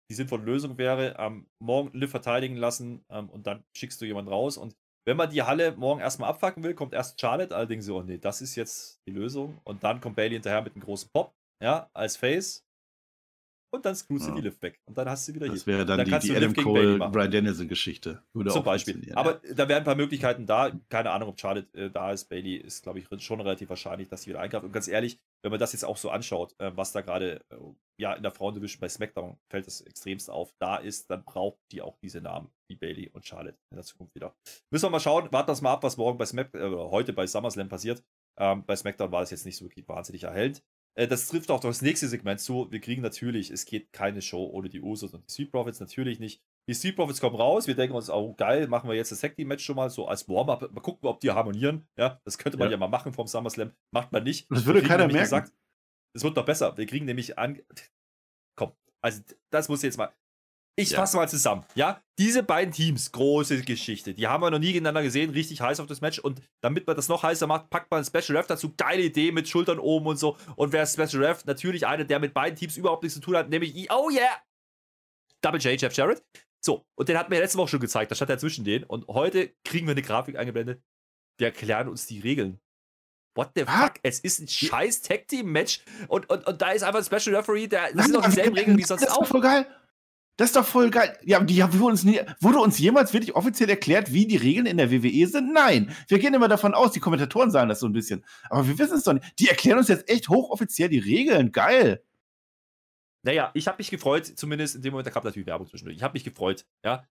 die sinnvolle Lösung wäre, ähm, morgen Liv verteidigen lassen ähm, und dann schickst du jemanden raus. Und wenn man die Halle morgen erstmal abfacken will, kommt erst Charlotte, allerdings so, oh nee, das ist jetzt die Lösung. Und dann kommt Bailey hinterher mit einem großen Pop, ja, als Face und dann screwst du Ja. die Lift weg. Und dann hast du sie wieder Das hier. wäre dann, Dann die, die du Adam Cole. Brian Danielson-Geschichte. Würde Zum Beispiel. Aber ja. da wären ein paar Möglichkeiten da. Keine Ahnung, ob Charlotte äh, da ist. Bailey ist, glaube ich, schon relativ wahrscheinlich, dass sie wieder eingreift. Und ganz ehrlich, wenn man das jetzt auch so anschaut, äh, was da gerade äh, ja, in der Frauendivision bei SmackDown fällt das extremst auf, da ist, dann braucht die auch diese Namen, wie Bailey und Charlotte in der Zukunft wieder. Müssen wir mal schauen. Warten wir das mal ab, was morgen bei Smack, äh, heute bei SummerSlam passiert. Ähm, bei SmackDown war das jetzt nicht so wirklich wahnsinnig erhellend. Äh, das trifft auch das nächste Segment zu. Wir kriegen natürlich, es geht keine Show ohne die Usos und die Street Profits, natürlich nicht. Die Street Profits kommen raus. Wir denken uns, oh geil, machen wir jetzt das Tag Team Match schon mal so als Warm-up. Mal gucken, ob die harmonieren. Ja, das könnte man ja, Ja. mal machen vom SummerSlam. Macht man nicht. Das würde keiner merken. es wird noch besser. Wir kriegen nämlich an. Komm, also das muss jetzt mal. Ich Ja. fasse mal zusammen. Ja, diese beiden Teams, große Geschichte. Die haben wir noch nie gegeneinander gesehen. Richtig heiß auf das Match. Und damit man das noch heißer macht, packt man Special Ref dazu. Geile Idee mit Schultern oben und so. Und wer Special Ref? Natürlich einer, der mit beiden Teams überhaupt nichts zu tun hat, nämlich, I- oh yeah! Double J, Jeff Jarrett. So, und den hatten wir letzte Woche schon gezeigt. Da stand er zwischen denen. Und heute kriegen wir eine Grafik eingeblendet. Wir erklären uns die Regeln. What the fuck? Es ist ein scheiß Tag Team Match und, und, und da ist einfach ein Special Referee, der, das sind doch dieselben Regeln wie das sonst ist doch auch. voll geil. Das ist doch voll geil. Ja, die haben uns, nie, wurde uns jemals wirklich offiziell erklärt, wie die Regeln in der WWE sind? Nein. Wir gehen immer davon aus, die Kommentatoren sagen das so ein bisschen. Aber wir wissen es doch nicht. Die erklären uns jetzt echt hochoffiziell die Regeln. Geil. Naja, ich habe mich gefreut, zumindest in dem Moment, da kam natürlich Werbung zwischendurch. Ich habe mich gefreut, ja.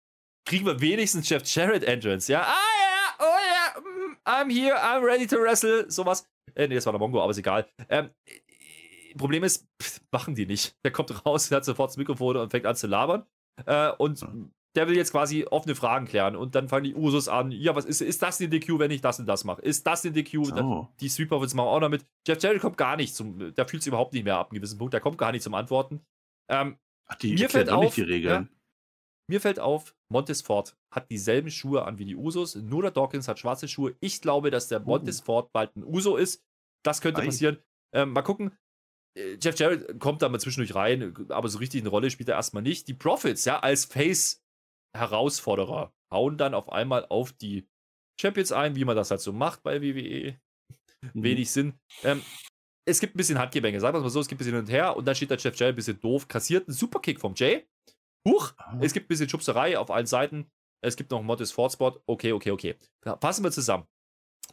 Kriegen wir wenigstens Jeff Jarrett Entrance, ja. Ah ja, oh ja, mm, I'm here, I'm ready to wrestle, sowas. Äh, nee, das war der Mongo, aber ist egal. Ähm, äh, Problem ist, pff, machen die nicht. Der kommt raus, hat sofort das Mikrofon und fängt an zu labern. Äh, und der will jetzt quasi offene Fragen klären. Und dann fangen die Usos an, ja, was ist, ist das eine DQ, wenn ich das und das mache? Ist das eine DQ? Dann, Oh. die Sweep Profits machen auch noch mit. Jeff Jarrett kommt gar nicht zum, der fühlt sich überhaupt nicht mehr ab, einem gewissen Punkt, der kommt gar nicht zum Antworten. Ähm, Ach, die Mir fällt auch auf, nicht die Regeln. mir fällt auf, Montes Ford hat dieselben Schuhe an wie die Usos, nur der Dawkins hat schwarze Schuhe. Ich glaube, dass der Montes Ford bald ein Uso ist. Das könnte Ei. passieren. Ähm, mal gucken. Äh, Jeff Jarrett kommt da mal zwischendurch rein, aber so richtig eine Rolle spielt er erstmal nicht. Die Profits, ja, als Face-Herausforderer, hauen dann auf einmal auf die Champions ein, wie man das halt so macht bei WWE. Mhm. Wenig Sinn. Ähm, es gibt ein bisschen Handgemenge, sagen wir es mal so, es gibt ein bisschen hin und her und dann steht der Jeff Jarrett ein bisschen doof, kassiert einen Superkick vom Jay. Huch, Ah. es gibt ein bisschen Schubserei auf allen Seiten. Es gibt noch einen Modest Ford Spot. Okay, okay, okay. Fassen wir zusammen.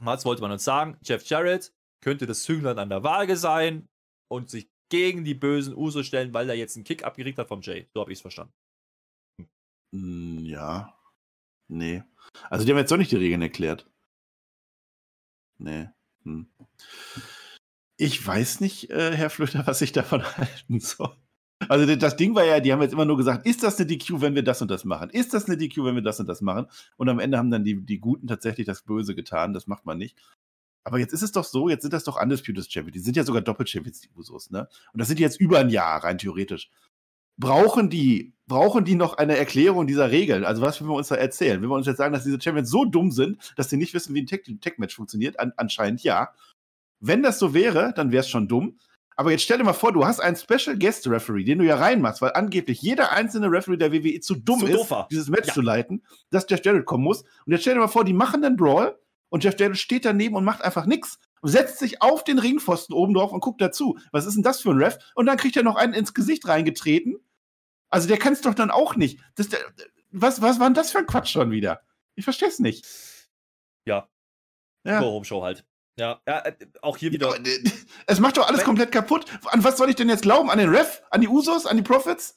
Mal wollte man uns sagen, Jeff Jarrett könnte das Zünglein an der Waage sein und sich gegen die bösen Uso stellen, weil er jetzt einen Kick abgekriegt hat vom Jay. So habe ich es verstanden. Hm, Ja. Nee. Also die haben jetzt doch nicht die Regeln erklärt. Nee. Hm. Ich weiß nicht, äh, Herr Flöter, was ich davon halten soll. Also das Ding war ja, die haben jetzt immer nur gesagt, ist das eine DQ, wenn wir das und das machen? Ist das eine DQ, wenn wir das und das machen? Und am Ende haben dann die, die Guten tatsächlich das Böse getan. Das macht man nicht. Aber jetzt ist es doch so, jetzt sind das doch Undisputed Champions. Die sind ja sogar Doppel-Champions, die Usos, ne? Und das sind jetzt über ein Jahr, rein theoretisch brauchen die, brauchen die noch eine Erklärung dieser Regeln? Also, was will wir uns da erzählen? Will wir uns jetzt sagen, dass diese Champions so dumm sind, dass sie nicht wissen, wie ein Tech- Tech-Match funktioniert? An, anscheinend ja. Wenn das so wäre, dann wäre es schon dumm. Aber jetzt stell dir mal vor, du hast einen Special Guest Referee, den du ja reinmachst, weil angeblich jeder einzelne Referee der WWE zu dumm Zu ist, doof war. dieses Match Ja. zu leiten, dass Jeff Jarrett kommen muss. Und jetzt stell dir mal vor, die machen den Brawl und Jeff Jarrett steht daneben und macht einfach nichts setzt sich auf den Ringpfosten oben drauf und guckt dazu. Was ist denn das für ein Ref? Und dann kriegt er noch einen ins Gesicht reingetreten. Also der kann es doch dann auch nicht. Das, der, was, was war denn das für ein Quatsch schon wieder? Ich verstehe es nicht. Ja. Ja. Go-Home-Show halt. Ja, ja äh, auch hier wieder. äh, es macht doch alles Wenn- komplett kaputt. An was soll ich denn jetzt glauben? An den Ref? An die Usos? An die Profits?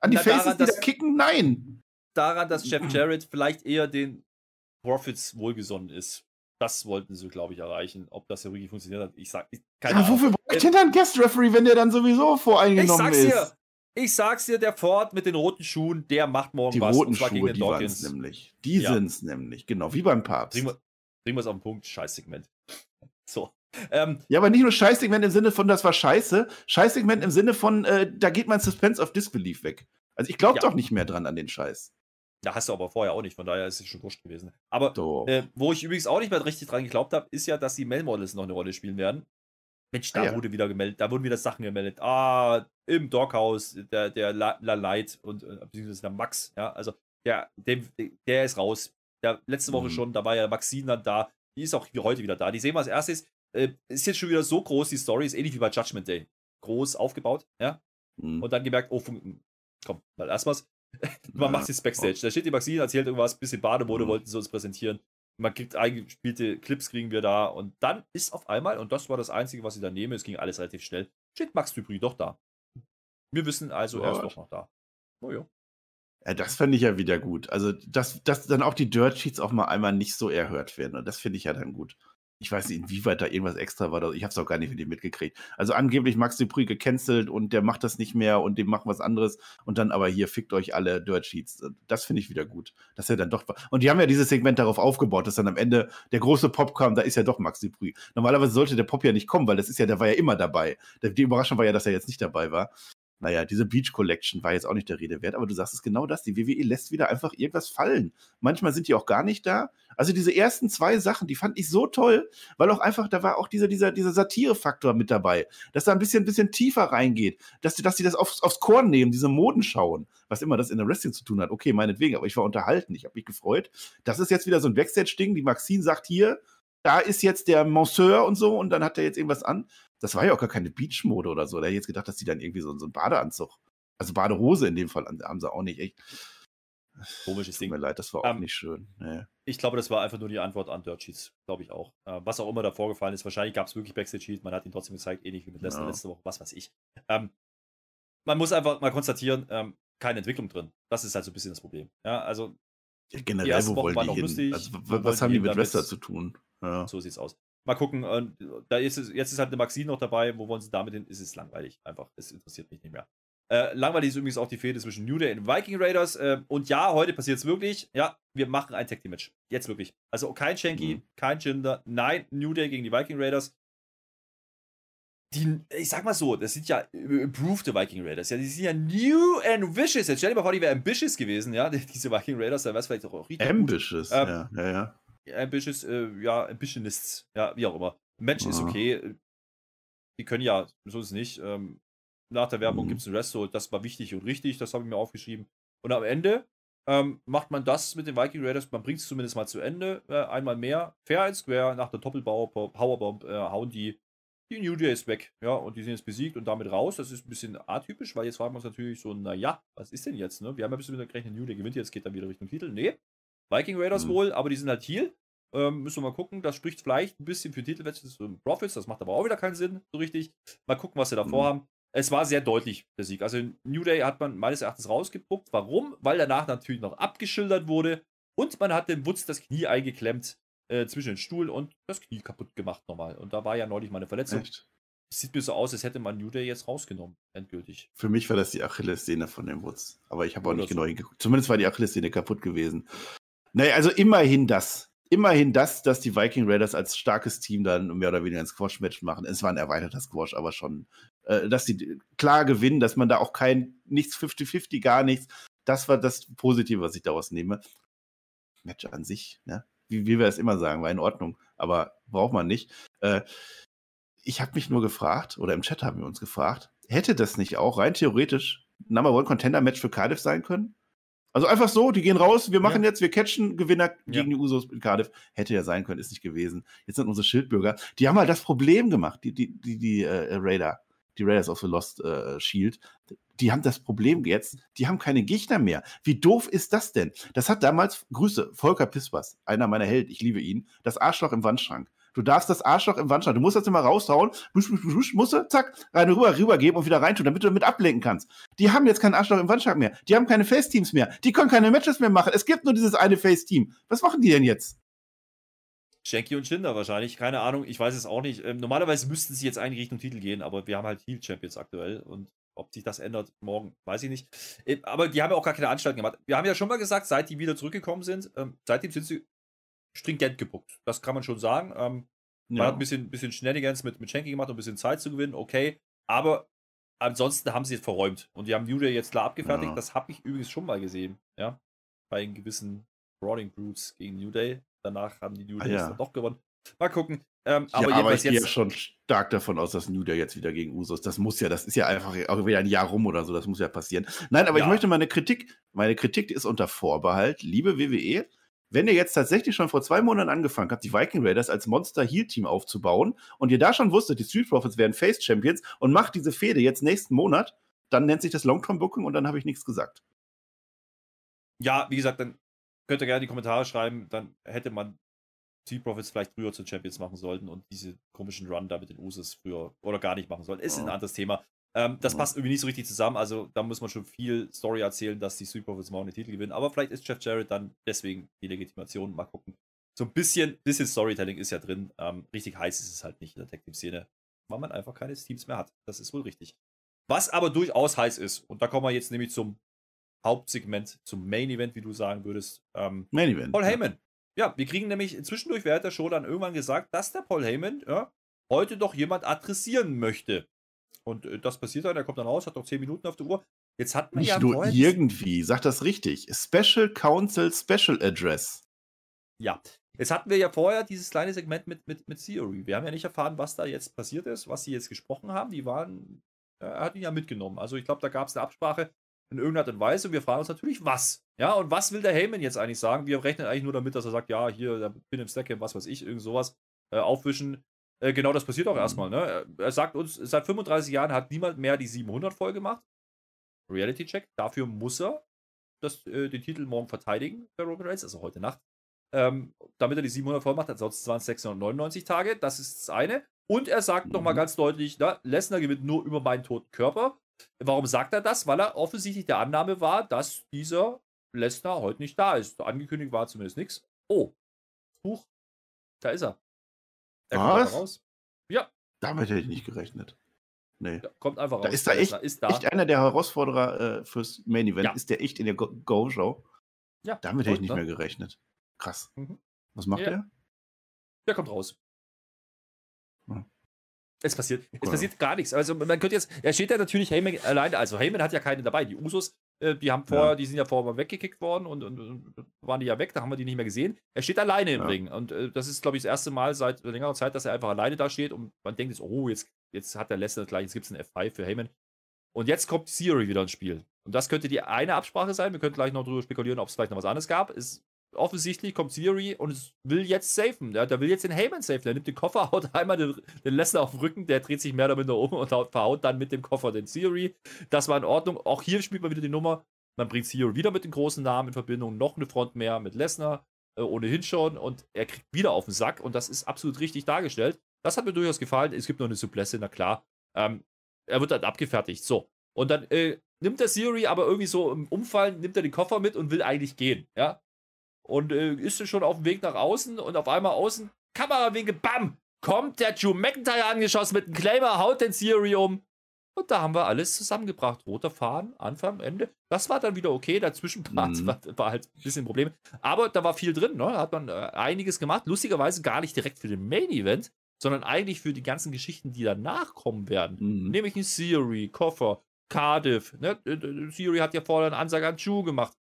An die Faces, daran, die da kicken? Nein. daran, dass Jeff Jarrett vielleicht eher den Profits wohlgesonnen ist. Das wollten sie, glaube ich, erreichen. Ob das ja wirklich funktioniert hat, ich sag, ich, keine Aber Ahnung. wofür brauche ich denn einen Guest Referee, wenn der dann sowieso Ich voreingenommen sag's ist? dir, ich sag's dir, der Ford mit den roten Schuhen, der macht morgen Die was. roten und zwar Schuhe, gegen den die Dawkins. nämlich. Die Ja. sind's nämlich, genau, wie beim Papst. Bringen wir, bringen wir es auf den Punkt, Scheißsegment. So. Ähm, Ja, aber nicht nur Scheißsegment im Sinne von, das war scheiße, Scheißsegment im Sinne von, äh, da geht mein Suspense of Disbelief weg. Also ich glaube Ja. doch nicht mehr dran an den Scheiß. Da hast du aber vorher auch nicht, von daher ist es schon wurscht gewesen. Aber äh, wo ich übrigens auch nicht mehr richtig dran geglaubt habe, ist ja, dass die Male Models noch eine Rolle spielen werden. Mensch, da Ah, ja. wurde wieder gemeldet, da wurden wieder Sachen gemeldet. Ah, im Doghouse, der, der La, La Light und äh, beziehungsweise der Max, ja, also der, dem, der ist raus. Der, letzte Woche Mhm. schon, da war ja Maxine dann da. Die ist auch heute wieder da. Die sehen wir als erstes. Äh, ist jetzt schon wieder so groß, die Story ist ähnlich wie bei Judgment Day. Groß aufgebaut, ja. Hm. Und dann gemerkt, oh, komm, mal erstmals. Man macht jetzt Backstage. Da steht die Maxine, erzählt irgendwas, bisschen Bademode, Mhm. wollten sie uns präsentieren. Man kriegt eingespielte Clips, kriegen wir da. Und dann ist auf einmal, und das war das Einzige, was ich da nehme, es ging alles relativ schnell, steht Max Dupri doch da. Wir wissen also, er ist doch noch da. Oh ja. Ja, das fände ich ja wieder gut. Also, dass, dass dann auch die Dirt Sheets auch mal einmal nicht so erhört werden. Und das finde ich ja dann gut. Ich weiß nicht, inwieweit da irgendwas extra war. Ich habe es auch gar nicht wirklich mitgekriegt. Also angeblich Max Dupree gecancelt und der macht das nicht mehr und dem machen was anderes. Und dann aber hier fickt euch alle Dirt Sheets. Das finde ich wieder gut. Dass er dann doch. Und die haben ja dieses Segment darauf aufgebaut, dass dann am Ende der große Pop kam, da ist ja doch Max Dupree. Normalerweise sollte der Pop ja nicht kommen, weil das ist ja, der war ja immer dabei. Die Überraschung war ja, dass er jetzt nicht dabei war. Naja, diese Beach Collection war jetzt auch nicht der Rede wert, aber du sagst es genau das. Die WWE lässt wieder einfach irgendwas fallen. Manchmal sind die auch gar nicht da. Also diese ersten zwei Sachen, die fand ich so toll, weil auch einfach, da war auch dieser, dieser, dieser Satire-Faktor mit dabei, dass da ein bisschen, bisschen tiefer reingeht, dass, die- dass die das aufs, aufs Korn nehmen, diese Moden schauen, was immer das in der Wrestling zu tun hat. Okay, meinetwegen, aber ich war unterhalten, ich habe mich gefreut. Das ist jetzt wieder so ein Backstage-Ding, die Maxine sagt hier, da ist jetzt der Monsieur und so und dann hat er jetzt irgendwas an. Das war ja auch gar keine Beachmode oder so. Da hätte ich jetzt gedacht, dass die dann irgendwie so, so einen Badeanzug, also Badehose in dem Fall, haben sie auch nicht. Echt. Komisches Tut Ding. mir leid, das war auch Ähm, nicht schön. Nee. Ich glaube, das war einfach nur die Antwort an Dirt Sheets, glaube ich auch. Äh, was auch immer da vorgefallen ist, wahrscheinlich gab es wirklich Backstage Sheet, man hat ihn trotzdem gezeigt, ähnlich wie mit Lesnar Ja. letzte Woche, was weiß ich. Ähm, man muss einfach mal konstatieren, ähm, keine Entwicklung drin. Das ist halt so ein bisschen das Problem. Ja, also Ja, generell, wo wollen die hin? lustig. Also, was haben die mit? Wrestler zu tun? Ja. so sieht's aus. Mal gucken, äh, da ist es, jetzt ist halt eine Maxine noch dabei, wo wollen sie damit hin? Ist es langweilig, einfach. Es interessiert mich nicht mehr. Äh, langweilig ist übrigens auch die Fehde zwischen New Day und Viking Raiders. Äh, und ja, heute passiert es wirklich. Ja, wir machen ein Tag Team Match. Jetzt wirklich. Also kein Shanky, Mhm. kein Jinder. Nein, New Day gegen die Viking Raiders. Die, ich sag mal so, das sind ja improved Viking Raiders. Ja, die sind ja new and vicious. Jetzt stell dir mal vor, die wären ambitious gewesen, ja, die- diese Viking Raiders, dann wäre es vielleicht auch richtig. Ambitious, Ähm, ja, ja, ja. Ambitious, äh, ja, Ambitionists, ja, wie auch immer. Match ist Aha. okay. Die können ja, so ist es nicht. Ähm, nach der Werbung Mhm. gibt es ein Resto, das war wichtig und richtig, das habe ich mir aufgeschrieben. Und am Ende ähm, macht man das mit den Viking Raiders, man bringt es zumindest mal zu Ende, äh, einmal mehr. Fair and square, nach der Doppelbau, Powerbomb, äh, hauen die die New Day ist weg, ja, und die sind jetzt besiegt und damit raus. Das ist ein bisschen atypisch, weil jetzt fragen wir uns natürlich so, naja, was ist denn jetzt, ne? Wir haben ja ein bisschen mit gerechnet, New Day gewinnt jetzt, geht dann wieder Richtung Titel. Nee, Viking Raiders Mhm. wohl, aber die sind halt Heal. Ähm, müssen wir mal gucken. Das spricht vielleicht ein bisschen für Titelwechsel und Profits. Das macht aber auch wieder keinen Sinn, so richtig. Mal gucken, was sie da Mhm. vorhaben. Es war sehr deutlich, der Sieg. Also New Day hat man meines Erachtens rausgepuckt. Warum? Weil danach natürlich noch abgeschildert wurde und man hat dem Wutz das Knie eingeklemmt äh, zwischen den Stuhl und das Knie kaputt gemacht nochmal. Und da war ja neulich mal eine Verletzung. Echt? Sieht mir so aus, als hätte man New Day jetzt rausgenommen, endgültig. Für mich war das die Achillessehne von dem Wutz. Aber ich habe auch Oder nicht so. genau hingeguckt. Zumindest war die Achillessehne kaputt gewesen. Naja, also immerhin das. Immerhin das, dass die Viking Raiders als starkes Team dann mehr oder weniger ein Squash-Match machen. Es war ein erweiterter Squash, aber schon. Äh, dass sie klar gewinnen, dass man da auch kein, nichts 50-50, gar nichts. Das war das Positive, was ich daraus nehme. Match an sich, ne? wie, wie wir es immer sagen, war in Ordnung, aber braucht man nicht. Äh, ich habe mich nur gefragt, oder im Chat haben wir uns gefragt, hätte das nicht auch rein theoretisch Number One Contender Match für Cardiff sein können? Also einfach so, die gehen raus, wir machen jetzt, wir catchen Gewinner gegen die Usos in Cardiff. Hätte ja sein können, ist nicht gewesen. Jetzt sind unsere Schildbürger, die haben halt das Problem gemacht, die, die, die, die äh, Raider, die Raiders of the Lost äh, Shield, die haben das Problem jetzt, die haben keine Gegner mehr. Wie doof ist das denn? Das hat damals, Grüße, Volker Pispers, einer meiner Helden, ich liebe ihn, das Arschloch im Wandschrank. Du darfst das Arschloch im Wandschrank, du musst das immer raushauen, busch, busch, busch, musst du, zack, rein rüber, rübergeben und wieder reintun, damit du damit ablenken kannst. Die haben jetzt kein Arschloch im Wandschrank mehr. Die haben keine Face-Teams mehr. Die können keine Matches mehr machen. Es gibt nur dieses eine Face-Team. Was machen die denn jetzt? Shanky und Jinder wahrscheinlich, keine Ahnung, ich weiß es auch nicht. Ähm, normalerweise müssten sie jetzt eigentlich Richtung Titel gehen, aber wir haben halt Heal Champions aktuell und ob sich das ändert morgen, weiß ich nicht. Ähm, aber die haben ja auch gar keine Anstalten gemacht. Wir haben ja schon mal gesagt, seit die wieder zurückgekommen sind, ähm, seitdem sind sie stringent gebuckt. Das kann man schon sagen. Ähm, man hat ein bisschen, bisschen Shenanigans mit, mit Shanky gemacht, um ein bisschen Zeit zu gewinnen, okay. Aber ansonsten haben sie es verräumt. Und die haben New Day jetzt klar abgefertigt. Ja. Das habe ich übrigens schon mal gesehen, ja. Bei einem gewissen Brawling Brutes gegen New Day. Danach haben die New Ah, Days ja. dann doch gewonnen. Mal gucken. Ähm, aber, ja, aber ich gehe ja schon stark davon aus, dass New Day jetzt wieder gegen Usos. Das muss ja, das ist ja einfach auch wieder ein Jahr rum oder so, das muss ja passieren. Nein, aber ja. ich möchte meine Kritik, meine Kritik ist unter Vorbehalt, liebe WWE, wenn ihr jetzt tatsächlich schon vor zwei Monaten angefangen habt, die Viking Raiders als Monster Heal Team aufzubauen und ihr da schon wusstet, die Street Profits wären Face Champions und macht diese Fehde jetzt nächsten Monat, dann nennt sich das Long-Term Booking und dann habe ich nichts gesagt. Ja, wie gesagt, dann könnt ihr gerne in die Kommentare schreiben, dann hätte man Street Profits vielleicht früher zu Champions machen sollten und diese komischen Run da mit den Usos früher oder gar nicht machen sollten. Ist oh. ein anderes Thema. Ähm, das passt irgendwie nicht so richtig zusammen. Also da muss man schon viel Story erzählen, dass die Street Profits morgen den Titel gewinnen. Aber vielleicht ist Jeff Jarrett dann deswegen die Legitimation. Mal gucken. So ein bisschen, bisschen Storytelling ist ja drin. Ähm, richtig heiß ist es halt nicht in der Tech Team Szene, weil man einfach keine Teams mehr hat. Das ist wohl richtig. Was aber durchaus heiß ist, und da kommen wir jetzt nämlich zum Hauptsegment, zum Main Event, wie du sagen würdest. Ähm, Main Event. Paul Heyman. Ja. ja, wir kriegen nämlich zwischendurch während der Show dann irgendwann gesagt, dass der Paul Heyman ja, heute doch jemand adressieren möchte. Und äh, das passiert dann, er kommt dann raus, hat noch 10 Minuten auf der Uhr. Jetzt hat man Nicht ja nur irgendwie, sag das richtig. Special Council Special Address. Ja, jetzt hatten wir ja vorher dieses kleine Segment mit, mit, mit Theory. Wir haben ja nicht erfahren, was da jetzt passiert ist, was sie jetzt gesprochen haben. Die waren, er hat ihn ja mitgenommen. Also ich glaube, da gab es eine Absprache in irgendeiner Art und Weise und wir fragen uns natürlich, was? Ja, und was will der Heyman jetzt eigentlich sagen? Wir rechnen eigentlich nur damit, dass er sagt, ja, hier, bin im Stack, was weiß ich, irgend sowas äh, aufwischen. Äh, genau das passiert auch mhm. erstmal. Ne? Er sagt uns, seit 35 Jahren hat niemand mehr die 700 voll gemacht. Reality Check. Dafür muss er das, äh, den Titel morgen verteidigen bei Roman Reigns, also heute Nacht. Ähm, damit er die 700 voll macht, ansonsten waren es 699 Tage. Das ist das eine. Und er sagt mhm. nochmal ganz deutlich, na, Lesnar gewinnt nur über meinen toten Körper. Warum sagt er das? Weil er offensichtlich der Annahme war, dass dieser Lesnar heute nicht da ist. Angekündigt war zumindest nichts. Oh, Huch, da ist er. Er Was? raus. Ja. Damit hätte ich nicht gerechnet. Nee. Ja, kommt einfach raus. Da ist da echt, ist da. echt einer der Herausforderer äh, fürs Main Event. Ja. Ist der echt in der Go-Show? Ja. Damit hätte ich nicht ne? mehr gerechnet. Krass. Mhm. Was macht ja. der? Der kommt raus. Hm. Es passiert, okay. es passiert gar nichts. Also man könnte jetzt, er steht ja natürlich Heyman alleine, also Heyman hat ja keine dabei. Die Usos, äh, die haben vorher, ja. die sind ja vorher mal weggekickt worden und, und, und, waren die ja weg, da haben wir die nicht mehr gesehen. Er steht alleine im ja. Ring und äh, das ist, glaube ich, das erste Mal seit längerer Zeit, dass er einfach alleine da steht und man denkt jetzt, oh, jetzt, jetzt hat der Lesnar gleich, jetzt gibt es einen F5 für Heyman. Und jetzt kommt Theory wieder ins Spiel. Und das könnte die eine Absprache sein. Wir könnten gleich noch darüber spekulieren, ob es vielleicht noch was anderes gab. Ist offensichtlich kommt Theory und will jetzt safen. Der, der will jetzt den Heyman safen. Der nimmt den Koffer, haut einmal den, den Lesnar auf den Rücken, der dreht sich mehr oder minder um und haut, verhaut dann mit dem Koffer den Theory. Das war in Ordnung. Auch hier spielt man wieder die Nummer. Man bringt Theory wieder mit den großen Namen in Verbindung. Noch eine Front mehr mit Lesnar, äh, ohnehin schon. Und er kriegt wieder auf den Sack und das ist absolut richtig dargestellt. Das hat mir durchaus gefallen. Es gibt noch eine Supplesse, na klar. Ähm, er wird dann abgefertigt. So. Und dann äh, nimmt der Theory aber irgendwie so im Umfallen, nimmt er den Koffer mit und will eigentlich gehen. Ja, und äh, ist schon auf dem Weg nach außen und auf einmal außen, Kamerawinkel, bam, kommt der Drew McIntyre angeschossen mit einem Claimer, haut den Theory um. Und da haben wir alles zusammengebracht. Roter Faden, Anfang, Ende. Das war dann wieder okay. Dazwischen mhm. war, war, halt ein bisschen ein Problem. Aber da war viel drin. Ne? Da hat man äh, einiges gemacht. Lustigerweise gar nicht direkt für den Main Event, sondern eigentlich für die ganzen Geschichten, die danach kommen werden. Mhm. Nämlich ein Theory, Koffer, Cardiff. Ne? Äh, äh, Theory hat ja vorher eine Ansage an Drew gemacht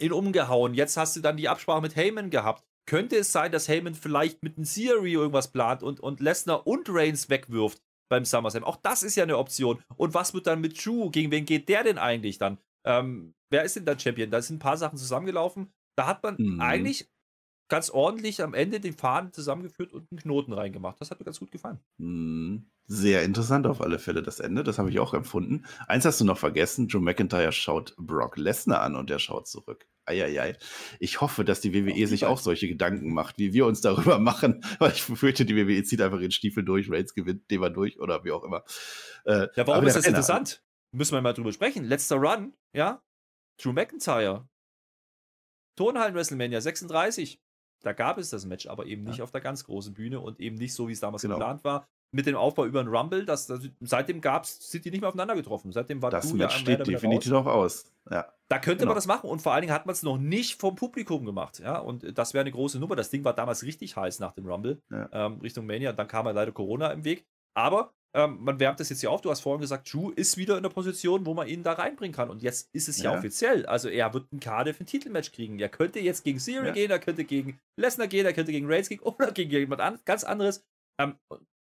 ihn umgehauen. Jetzt hast du dann die Absprache mit Heyman gehabt. Könnte es sein, dass Heyman vielleicht mit einem Theory irgendwas plant und, und Lesnar und Reigns wegwirft beim SummerSlam? Auch das ist ja eine Option. Und was wird dann mit Drew? Gegen wen geht der denn eigentlich dann? Ähm, wer ist denn der Champion? Da sind ein paar Sachen zusammengelaufen. Da hat man mhm. eigentlich ganz ordentlich am Ende den Faden zusammengeführt und einen Knoten reingemacht. Das hat mir ganz gut gefallen. Mhm. Sehr interessant auf alle Fälle das Ende, das habe ich auch empfunden. Eins hast du noch vergessen, Joe McIntyre schaut Brock Lesnar an und er schaut zurück. Eieiei. Ich hoffe, dass die WWE sich auch solche Gedanken macht, wie wir uns darüber machen, weil ich befürchte, die WWE zieht einfach ihren Stiefel durch, Reigns gewinnt, den wir durch oder wie auch immer. Äh, ja, warum ist das interessant? Müssen wir mal drüber sprechen. Letzter Run, ja? Drew McIntyre. Tonhallen WrestleMania 36. Da gab es das Match, aber eben nicht ja. auf der ganz großen Bühne und eben nicht so, wie es damals genau. geplant war mit dem Aufbau über den Rumble, das, das seitdem gab's, sind die nicht mehr aufeinander getroffen. Seitdem war das Match steht definitiv noch aus. Ja. Da könnte genau. man das machen und vor allen Dingen hat man es noch nicht vom Publikum gemacht. Ja, und das wäre eine große Nummer. Das Ding war damals richtig heiß nach dem Rumble ja. ähm, Richtung Mania. Dann kam ja leider Corona im Weg. Aber ähm, man wärmt das jetzt hier auf. Du hast vorhin gesagt, Drew ist wieder in der Position, wo man ihn da reinbringen kann. Und jetzt ist es ja, ja offiziell. Also er wird ein Cardiff ein Titelmatch kriegen. Er könnte jetzt gegen Theory ja. gehen, er könnte gegen Lesnar gehen, er könnte gegen Reigns gehen oder gegen jemand an, ganz anderes. Ähm,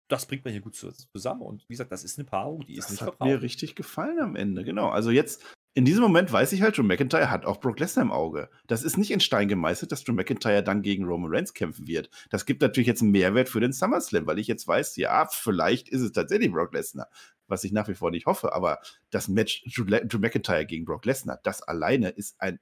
das bringt man hier gut zusammen. Und wie gesagt, das ist eine Paarung, die das ist nicht verbraucht. Das hat mir richtig gefallen am Ende, genau. Also jetzt in diesem Moment weiß ich halt, Drew McIntyre hat auch Brock Lesnar im Auge. Das ist nicht in Stein gemeißelt, dass Drew McIntyre dann gegen Roman Reigns kämpfen wird. Das gibt natürlich jetzt einen Mehrwert für den SummerSlam, weil ich jetzt weiß, ja, vielleicht ist es tatsächlich Brock Lesnar, was ich nach wie vor nicht hoffe, aber das Match Drew, Drew McIntyre gegen Brock Lesnar, das alleine ist ein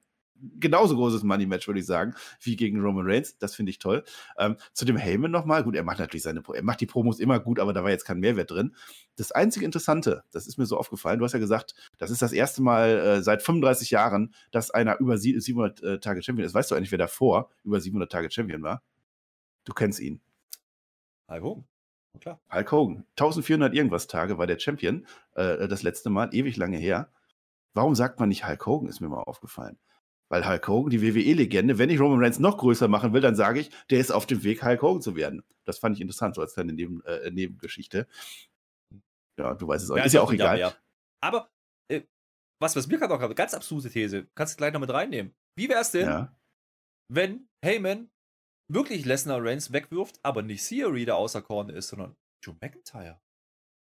genauso großes Money-Match, würde ich sagen, wie gegen Roman Reigns. Das finde ich toll. Ähm, zu dem Heyman nochmal. Gut, er macht natürlich seine, er macht die Promos immer gut, aber da war jetzt kein Mehrwert drin. Das einzige Interessante, das ist mir so aufgefallen, du hast ja gesagt, das ist das erste Mal äh, seit 35 Jahren, dass einer über 700 äh, Tage Champion ist. Weißt du eigentlich, wer davor über 700 Tage Champion war? Du kennst ihn. Hulk Hogan. Klar. Hulk Hogan. 1400 irgendwas Tage war der Champion. Äh, das letzte Mal, ewig lange her. Warum sagt man nicht Hulk Hogan, ist mir mal aufgefallen. Weil Hulk Hogan, die WWE-Legende, wenn ich Roman Reigns noch größer machen will, dann sage ich, der ist auf dem Weg, Hulk Hogan zu werden. Das fand ich interessant, so als kleine Neben, äh, Nebengeschichte. Ja, du weißt es auch. Ja, ist ja auch egal. Ja. Aber äh, was, was mir gerade auch ganz abstruse These, kannst du gleich noch mit reinnehmen. Wie wäre es denn, ja. wenn Heyman wirklich Lesnar Reigns wegwirft, aber nicht Theory der auserkorene ist, sondern Joe McIntyre?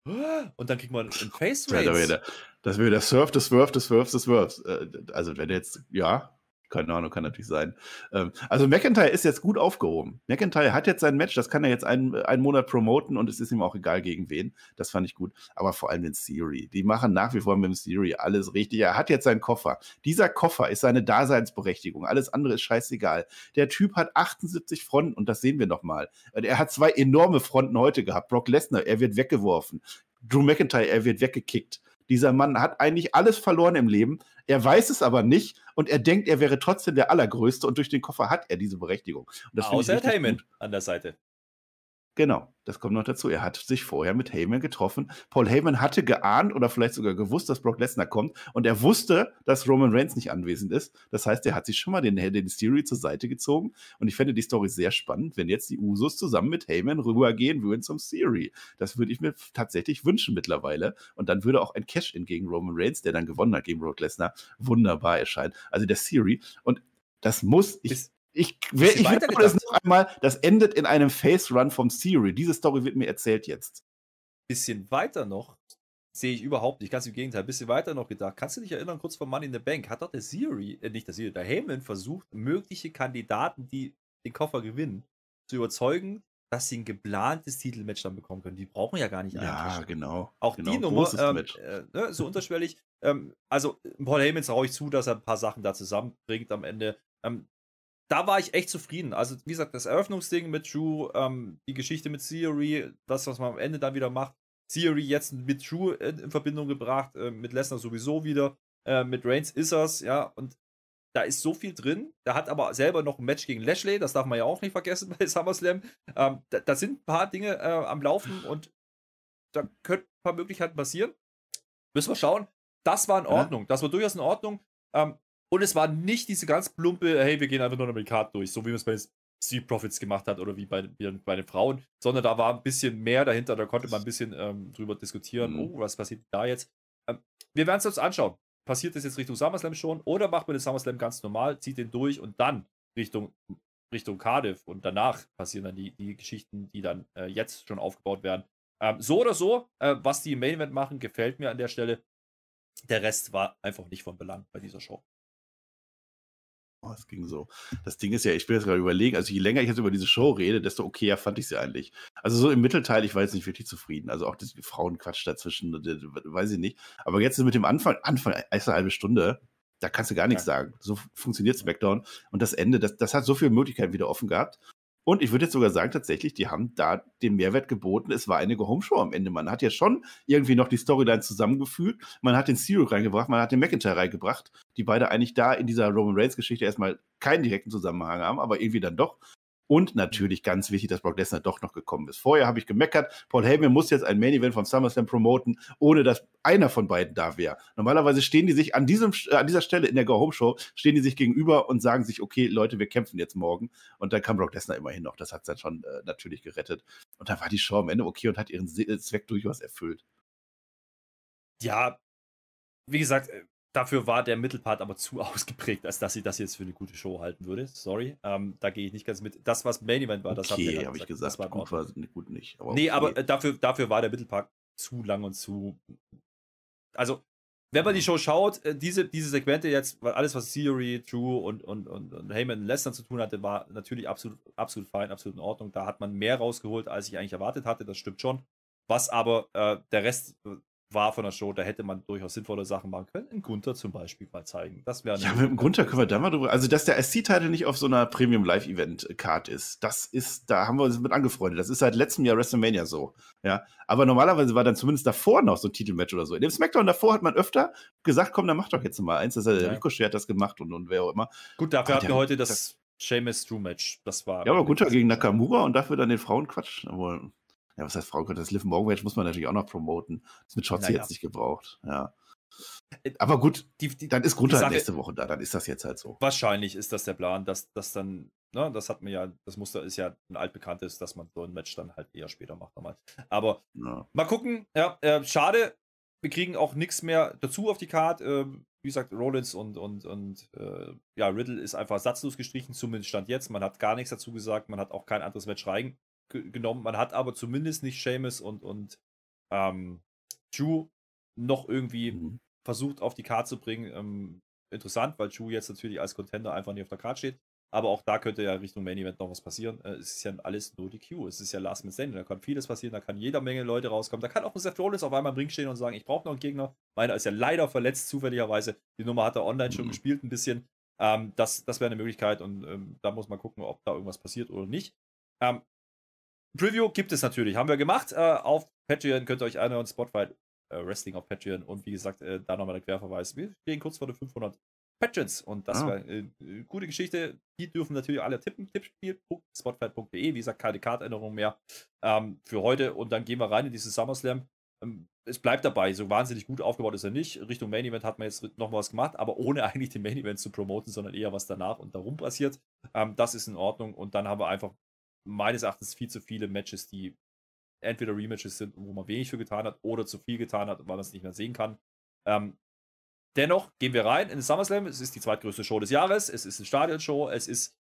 Und dann kriegt man einen Face Race. Das wäre der Surf, das Swerve, das Swerve, das Swerve. Also, wenn jetzt, ja, keine Ahnung, kann natürlich sein. Ähm, also McIntyre ist jetzt gut aufgehoben. McIntyre hat jetzt sein Match, das kann er jetzt einen, einen Monat promoten und es ist ihm auch egal gegen wen. Das fand ich gut. Aber vor allem den Theory. Die machen nach wie vor mit dem Theory alles richtig. Er hat jetzt seinen Koffer. Dieser Koffer ist seine Daseinsberechtigung. Alles andere ist scheißegal. Der Typ hat 78 Fronten und das sehen wir nochmal. Er hat zwei enorme Fronten heute gehabt. Brock Lesnar, er wird weggeworfen. Drew McIntyre, er wird weggekickt. Dieser Mann hat eigentlich alles verloren im Leben. Er weiß es aber nicht und er denkt, er wäre trotzdem der Allergrößte und durch den Koffer hat er diese Berechtigung. Außer Heyman an der Seite. Genau, das kommt noch dazu. Er hat sich vorher mit Heyman getroffen. Paul Heyman hatte geahnt oder vielleicht sogar gewusst, dass Brock Lesnar kommt und er wusste, dass Roman Reigns nicht anwesend ist. Das heißt, er hat sich schon mal den, den Theory zur Seite gezogen und ich fände die Story sehr spannend, wenn jetzt die Usos zusammen mit Heyman rübergehen würden zum Theory. Das würde ich mir tatsächlich wünschen mittlerweile und dann würde auch ein Cash-In gegen Roman Reigns, der dann gewonnen hat gegen Brock Lesnar, wunderbar erscheinen. Also der Theory und das muss, ich, ich, wer, ich es noch einmal, das endet in einem Face-Run vom Theory. Diese Story wird mir erzählt jetzt. Bisschen weiter noch sehe ich überhaupt nicht. Ganz im Gegenteil, bisschen weiter noch gedacht. Kannst du dich erinnern, kurz vor Money in the Bank hat doch der Theory, äh, nicht der Theory, der Heyman versucht, mögliche Kandidaten, die den Koffer gewinnen, zu überzeugen, dass sie ein geplantes Titelmatch dann bekommen können. Die brauchen ja gar nicht eigentlich. Ja, genau. Auch genau, die Nummer, ähm, äh, ne, so unterschwellig. Ähm, also, Paul Heyman traue ich zu, dass er ein paar Sachen da zusammenbringt am Ende. Ähm, da war ich echt zufrieden. Also, wie gesagt, das Eröffnungsding mit Drew, ähm, die Geschichte mit Theory, das, was man am Ende dann wieder macht. Theory jetzt mit Drew in, in Verbindung gebracht, äh, mit Lesnar sowieso wieder, äh, mit Reigns ist er's, ja, und da ist so viel drin. Da hat aber selber noch ein Match gegen Lashley, das darf man ja auch nicht vergessen bei SummerSlam. Ähm, da, da, sind ein paar Dinge äh, am Laufen und da könnten ein paar Möglichkeiten passieren. Müssen wir schauen. Das war in Ordnung. Das war durchaus in Ordnung. Ähm, und es war nicht diese ganz plumpe, hey, wir gehen einfach nur noch mit Karte durch, so wie man es bei den Street Profits gemacht hat oder wie bei, wie bei den Frauen, sondern da war ein bisschen mehr dahinter, da konnte man ein bisschen ähm, drüber diskutieren, mhm. oh, was passiert da jetzt. Ähm, wir werden es uns anschauen. Passiert das jetzt Richtung SummerSlam schon oder macht man den SummerSlam ganz normal, zieht den durch und dann Richtung, Richtung Cardiff und danach passieren dann die, die Geschichten, die dann äh, jetzt schon aufgebaut werden. Ähm, so oder so, äh, was die im Main Event machen, gefällt mir an der Stelle. Der Rest war einfach nicht von Belang bei dieser Show. Oh, es ging so. Das Ding ist ja, ich will jetzt gerade überlegen, also je länger ich jetzt über diese Show rede, desto okayer fand ich sie eigentlich. Also so im Mittelteil, ich war jetzt nicht wirklich zufrieden. Also auch das Frauenquatsch dazwischen, weiß ich nicht. Aber jetzt mit dem Anfang, Anfang, erst eine halbe Stunde, da kannst du gar nichts ja. sagen. So funktioniert SmackDown. Und das Ende, das, das hat so viele Möglichkeiten wieder offen gehabt. Und ich würde jetzt sogar sagen, tatsächlich, die haben da den Mehrwert geboten. Es war eine Home-Show am Ende. Man hat ja schon irgendwie noch die Storyline zusammengefügt. Man hat den Cyril reingebracht, man hat den McIntyre reingebracht, die beide eigentlich da in dieser Roman Reigns-Geschichte erstmal keinen direkten Zusammenhang haben, aber irgendwie dann doch. Und natürlich ganz wichtig, dass Brock Lesnar doch noch gekommen ist. Vorher habe ich gemeckert, Paul Heyman muss jetzt ein Main Event vom SummerSlam promoten, ohne dass einer von beiden da wäre. Normalerweise stehen die sich an, diesem, äh, an dieser Stelle in der Go Home Show, stehen die sich gegenüber und sagen sich, okay, Leute, wir kämpfen jetzt morgen. Und dann kam Brock Lesnar immerhin noch. Das hat es dann schon äh, natürlich gerettet. Und dann war die Show am Ende okay und hat ihren Zweck durchaus erfüllt. Ja, wie gesagt, äh, dafür war der Mittelpart aber zu ausgeprägt, als dass sie das jetzt für eine gute Show halten würde. Sorry, ähm, da gehe ich nicht ganz mit. Das, was Main Event war, das okay, habe hab ich gesagt. Das war gut, war gut nicht. Aber nee, okay. aber äh, dafür, dafür war der Mittelpart zu lang und zu. Also, wenn man die Show schaut, äh, diese, diese Segmente jetzt, alles, was Theory, Drew und, und, und, und Heyman und Lesnar zu tun hatte, war natürlich absolut, absolut fein, absolut in Ordnung. Da hat man mehr rausgeholt, als ich eigentlich erwartet hatte, das stimmt schon. Was aber äh, der Rest war von der Show, da hätte man durchaus sinnvolle Sachen machen können. In Gunther zum Beispiel mal zeigen. Das wäre ja, mit dem Gunther können wir da mal drüber. Also, dass der SC-Titel nicht auf so einer Premium Live-Event-Card ist, das ist, da haben wir uns mit angefreundet. Das ist seit letztem Jahr WrestleMania so. Ja, aber normalerweise war dann zumindest davor noch so ein Titelmatch oder so. In dem Smackdown davor hat man öfter gesagt, komm, dann mach doch jetzt mal eins. Das hat ja. Ricochet hat das gemacht und, und wer auch immer. Gut, dafür hatten wir heute das Sheamus Drew Match. Das war. Ja, aber Gunther gegen Nakamura und dafür dann den Frauenquatsch. Aber ja, was heißt Frauenkörper? Das Liv Morgan muss man natürlich auch noch promoten. Das mit Shotzi naja. jetzt nicht gebraucht. Ja. Äh, Aber gut, die, die, dann ist Gunther halt nächste Woche da, dann ist das jetzt halt so. Wahrscheinlich ist das der Plan, dass das dann, ne, das hat man ja, das Muster ist ja ein altbekanntes, dass man so ein Match dann halt eher später macht nochmal. Aber ja. mal gucken, ja, äh, schade, wir kriegen auch nichts mehr dazu auf die Karte. Äh, wie gesagt, Rollins und, und, und äh, ja, Riddle ist einfach satzlos gestrichen, zumindest stand jetzt. Man hat gar nichts dazu gesagt, man hat auch kein anderes Match rein, genommen. Man hat aber zumindest nicht Seamus und, und ähm, Drew noch irgendwie mhm. versucht auf die Karte zu bringen. Ähm, interessant, weil Drew jetzt natürlich als Contender einfach nicht auf der Karte steht. Aber auch da könnte ja Richtung Main Event noch was passieren. Äh, es ist ja alles nur die Q. Es ist ja Last Man Standing. Da kann vieles passieren. Da kann jeder Menge Leute rauskommen. Da kann auch ein Seth Rollins auf einmal im Ring stehen und sagen, ich brauche noch einen Gegner. Meiner ist ja leider verletzt, zufälligerweise. Die Nummer hat er online schon mhm. gespielt, ein bisschen. Ähm, das das wäre eine Möglichkeit und ähm, da muss man gucken, ob da irgendwas passiert oder nicht. Ähm, Preview gibt es natürlich. Haben wir gemacht. Äh, auf Patreon könnt ihr euch anhören. Spotify äh, Wrestling auf Patreon. Und wie gesagt, äh, da nochmal der Querverweis. Wir stehen kurz vor den 500 Patrons. Und das ah. wäre eine äh, gute Geschichte. Die dürfen natürlich alle tippen. Tippspiel.spotify.de. Wie gesagt, keine Kartänderung mehr ähm, für heute. Und dann gehen wir rein in dieses SummerSlam. Ähm, es bleibt dabei, so wahnsinnig gut aufgebaut ist er nicht. Richtung Main Event hat man jetzt noch was gemacht, aber ohne eigentlich den Main Event zu promoten, sondern eher was danach und darum passiert. Ähm, das ist in Ordnung. Und dann haben wir einfach meines Erachtens viel zu viele Matches, die entweder Rematches sind, wo man wenig für getan hat, oder zu viel getan hat, weil man es nicht mehr sehen kann. Ähm, dennoch gehen wir rein in den SummerSlam. Es ist die zweitgrößte Show des Jahres. Es ist eine Stadionshow. Es ist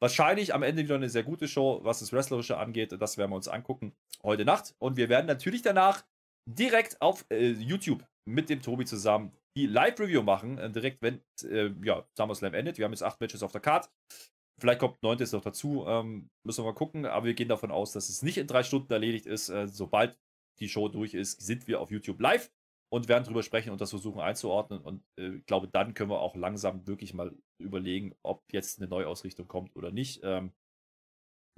wahrscheinlich am Ende wieder eine sehr gute Show, was das Wrestlerische angeht. Das werden wir uns angucken heute Nacht. Und wir werden natürlich danach direkt auf äh, YouTube mit dem Tobi zusammen die Live-Review machen. Äh, direkt, wenn äh, ja, SummerSlam endet. Wir haben jetzt acht Matches auf der Card. Vielleicht kommt neuntes noch dazu, ähm, müssen wir mal gucken. Aber wir gehen davon aus, dass es nicht in drei Stunden erledigt ist. Äh, sobald die Show durch ist, sind wir auf YouTube live und werden darüber sprechen und das versuchen einzuordnen. Und äh, ich glaube, dann können wir auch langsam wirklich mal überlegen, ob jetzt eine Neuausrichtung kommt oder nicht. Ähm,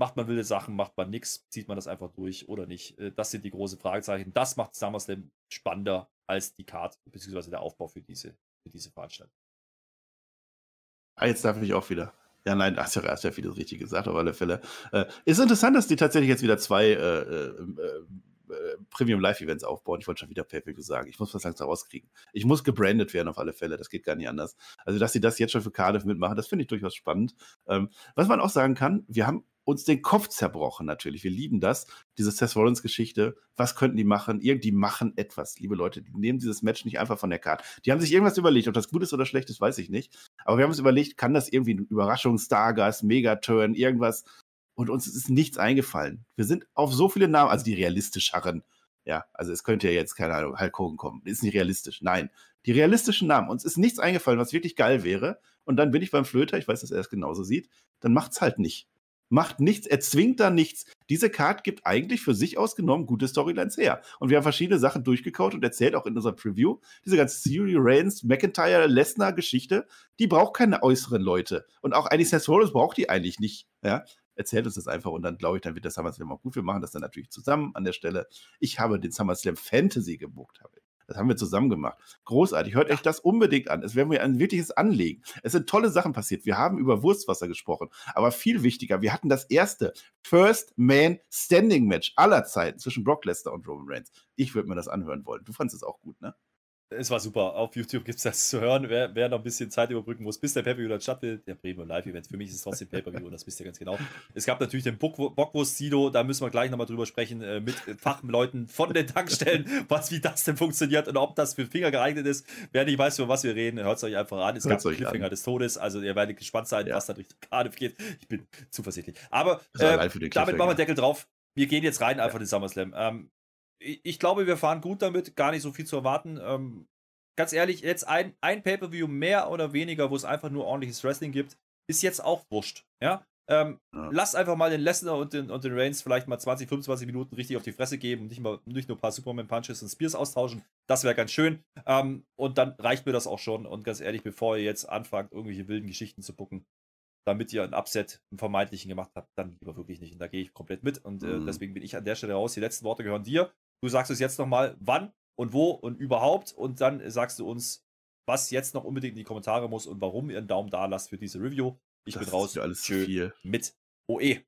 macht man wilde Sachen, macht man nichts, zieht man das einfach durch oder nicht? Äh, das sind die großen Fragezeichen. Das macht SummerSlam spannender als die Card, beziehungsweise der Aufbau für diese, für diese Veranstaltung. Ah, jetzt darf ich auch wieder. Ja, nein, hast ja, hast ja vieles richtig gesagt, auf alle Fälle. Äh, ist interessant, dass die tatsächlich jetzt wieder zwei äh, äh, äh Premium Live-Events aufbauen. Ich wollte schon wieder Pay-Per-View sagen. Ich muss was langsam rauskriegen. Ich muss gebrandet werden auf alle Fälle. Das geht gar nicht anders. Also, dass sie das jetzt schon für Cardiff mitmachen, das finde ich durchaus spannend. Ähm, was man auch sagen kann, wir haben uns den Kopf zerbrochen natürlich. Wir lieben das, diese Seth Rollins Geschichte. Was könnten die machen? Irgendwie machen etwas, liebe Leute. Die nehmen dieses Match nicht einfach von der Karte. Die haben sich irgendwas überlegt. Ob das gut ist oder schlecht ist, weiß ich nicht. Aber wir haben uns überlegt, kann das irgendwie ein Überraschung, Stargast, Megaturn, irgendwas? Und uns ist nichts eingefallen. Wir sind auf so viele Namen, also die realistischeren. Ja, also es könnte ja jetzt, keine Ahnung, Hulk Hogan kommen. Ist nicht realistisch. Nein. Die realistischen Namen. Uns ist nichts eingefallen, was wirklich geil wäre. Und dann bin ich beim Flöter, ich weiß, dass er es genauso sieht. Dann macht's halt nicht macht nichts, er zwingt da nichts. Diese Card gibt eigentlich für sich ausgenommen gute Storylines her. Und wir haben verschiedene Sachen durchgekaut und erzählt auch in unserer Preview. Diese ganze Siri Reigns, McIntyre, Lesnar Geschichte, die braucht keine äußeren Leute. Und auch eigentlich Seth Rollins braucht die eigentlich nicht. Ja? Erzählt uns das einfach und dann glaube ich, dann wird der SummerSlam auch gut. Wir machen das dann natürlich zusammen an der Stelle. Ich habe den SummerSlam Fantasy gebucht, habe Das haben wir zusammen gemacht. Großartig. Hört euch das unbedingt an. Es wäre mir ein wirkliches Anliegen. Es sind tolle Sachen passiert. Wir haben über Wurstwasser gesprochen. Aber viel wichtiger, wir hatten das erste First Man Standing Match aller Zeiten zwischen Brock Lesnar und Roman Reigns. Ich würde mir das anhören wollen. Du fandest es auch gut, ne? Es war super. Auf YouTube gibt es das zu hören. Wer, wer, noch ein bisschen Zeit überbrücken muss, bis der Pay-Per-View dann stattfindet, der Premium Live-Event. Für mich ist es trotzdem Pay-Per-View und das wisst ihr ganz genau. Es gab natürlich den Bockwurst-Sido, da müssen wir gleich nochmal drüber sprechen, äh, mit Fachleuten von den Tankstellen, was, wie das denn funktioniert und ob das für Finger geeignet ist. Wer nicht weiß, über was wir reden, hört es euch einfach an. Es Hört's gab Cliffhanger an. des Todes, also ihr werdet gespannt sein, Ja. was dann Richtung Cardiff geht. Ich bin zuversichtlich. Aber äh, den damit machen wir. Deckel drauf. Wir gehen jetzt rein einfach in den SummerSlam. Ähm, ich, glaube, wir fahren gut damit, gar nicht so viel zu erwarten. Ähm, ganz ehrlich, jetzt ein, ein Pay-Per-View mehr oder weniger, wo es einfach nur ordentliches Wrestling gibt, ist jetzt auch wurscht. Ja? Ähm, Ja. Lasst einfach mal den Lesnar und den, und den Reigns vielleicht mal 20, 25 Minuten richtig auf die Fresse geben und nicht, mal, nicht nur ein paar Superman-Punches und Spears austauschen. Das wäre ganz schön. Ähm, und dann reicht mir das auch schon. Und ganz ehrlich, bevor ihr jetzt anfangt, irgendwelche wilden Geschichten zu bucken, damit ihr ein Upset, einen vermeintlichen gemacht habt, dann lieber wirklich nicht. Und da gehe ich komplett mit. Und äh, Mhm. deswegen bin ich an der Stelle raus. Die letzten Worte gehören dir. Du sagst es jetzt nochmal, wann und wo und überhaupt. Und dann sagst du uns, was jetzt noch unbedingt in die Kommentare muss und warum ihr einen Daumen da lasst für diese Review. Ich Das bin ist raus. mir alles Tschö viel. mit. OE.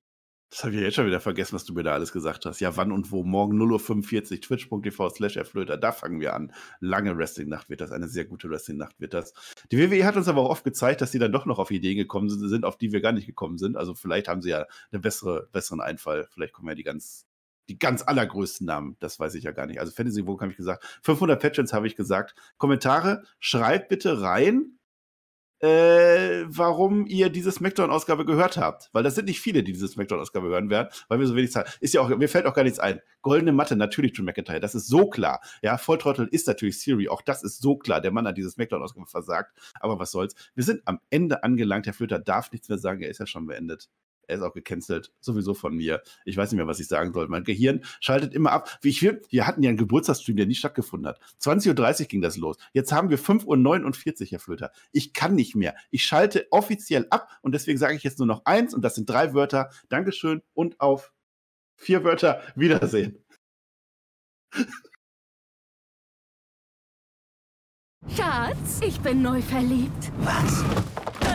Das habe ich jetzt schon wieder vergessen, was du mir da alles gesagt hast. Ja, wann und wo? Morgen 0.45 Uhr, twitch.tv slash erflöter. Da fangen wir an. Lange Wrestling-Nacht wird das. Eine sehr gute Wrestling-Nacht wird das. Die WWE hat uns aber auch oft gezeigt, dass sie dann doch noch auf Ideen gekommen sind, sind, auf die wir gar nicht gekommen sind. Also vielleicht haben sie ja einen bessere, besseren Einfall. Vielleicht kommen ja die ganz, die ganz allergrößten Namen. Das weiß ich ja gar nicht. Also Fantasy Vogue habe ich gesagt. 500 Patrons habe ich gesagt. Kommentare, schreibt bitte rein, äh, warum ihr diese Smackdown-Ausgabe gehört habt. Weil das sind nicht viele, die diese Smackdown-Ausgabe hören werden, weil wir so wenig Zeit. Ist ja auch, mir fällt auch gar nichts ein. Goldene Matte, natürlich Drew McIntyre, das ist so klar. Ja, Volltrottel ist natürlich Siri, auch das ist so klar. Der Mann hat diese Smackdown-Ausgabe versagt. Aber was soll's. Wir sind am Ende angelangt. Herr Flöter darf nichts mehr sagen, er ist ja schon beendet. Er ist auch gecancelt, sowieso von mir. Ich weiß nicht mehr, was ich sagen soll. Mein Gehirn schaltet immer ab. Wie ich will, wir hatten ja einen Geburtstagsstream, der nicht stattgefunden hat. 20.30 Uhr ging das los. Jetzt haben wir 5.49 Uhr, Herr Flöter. Ich kann nicht mehr. Ich schalte offiziell ab und deswegen sage ich jetzt nur noch eins und das sind drei Wörter. Dankeschön und auf vier Wörter Wiedersehen. Schatz, ich bin neu verliebt. Was?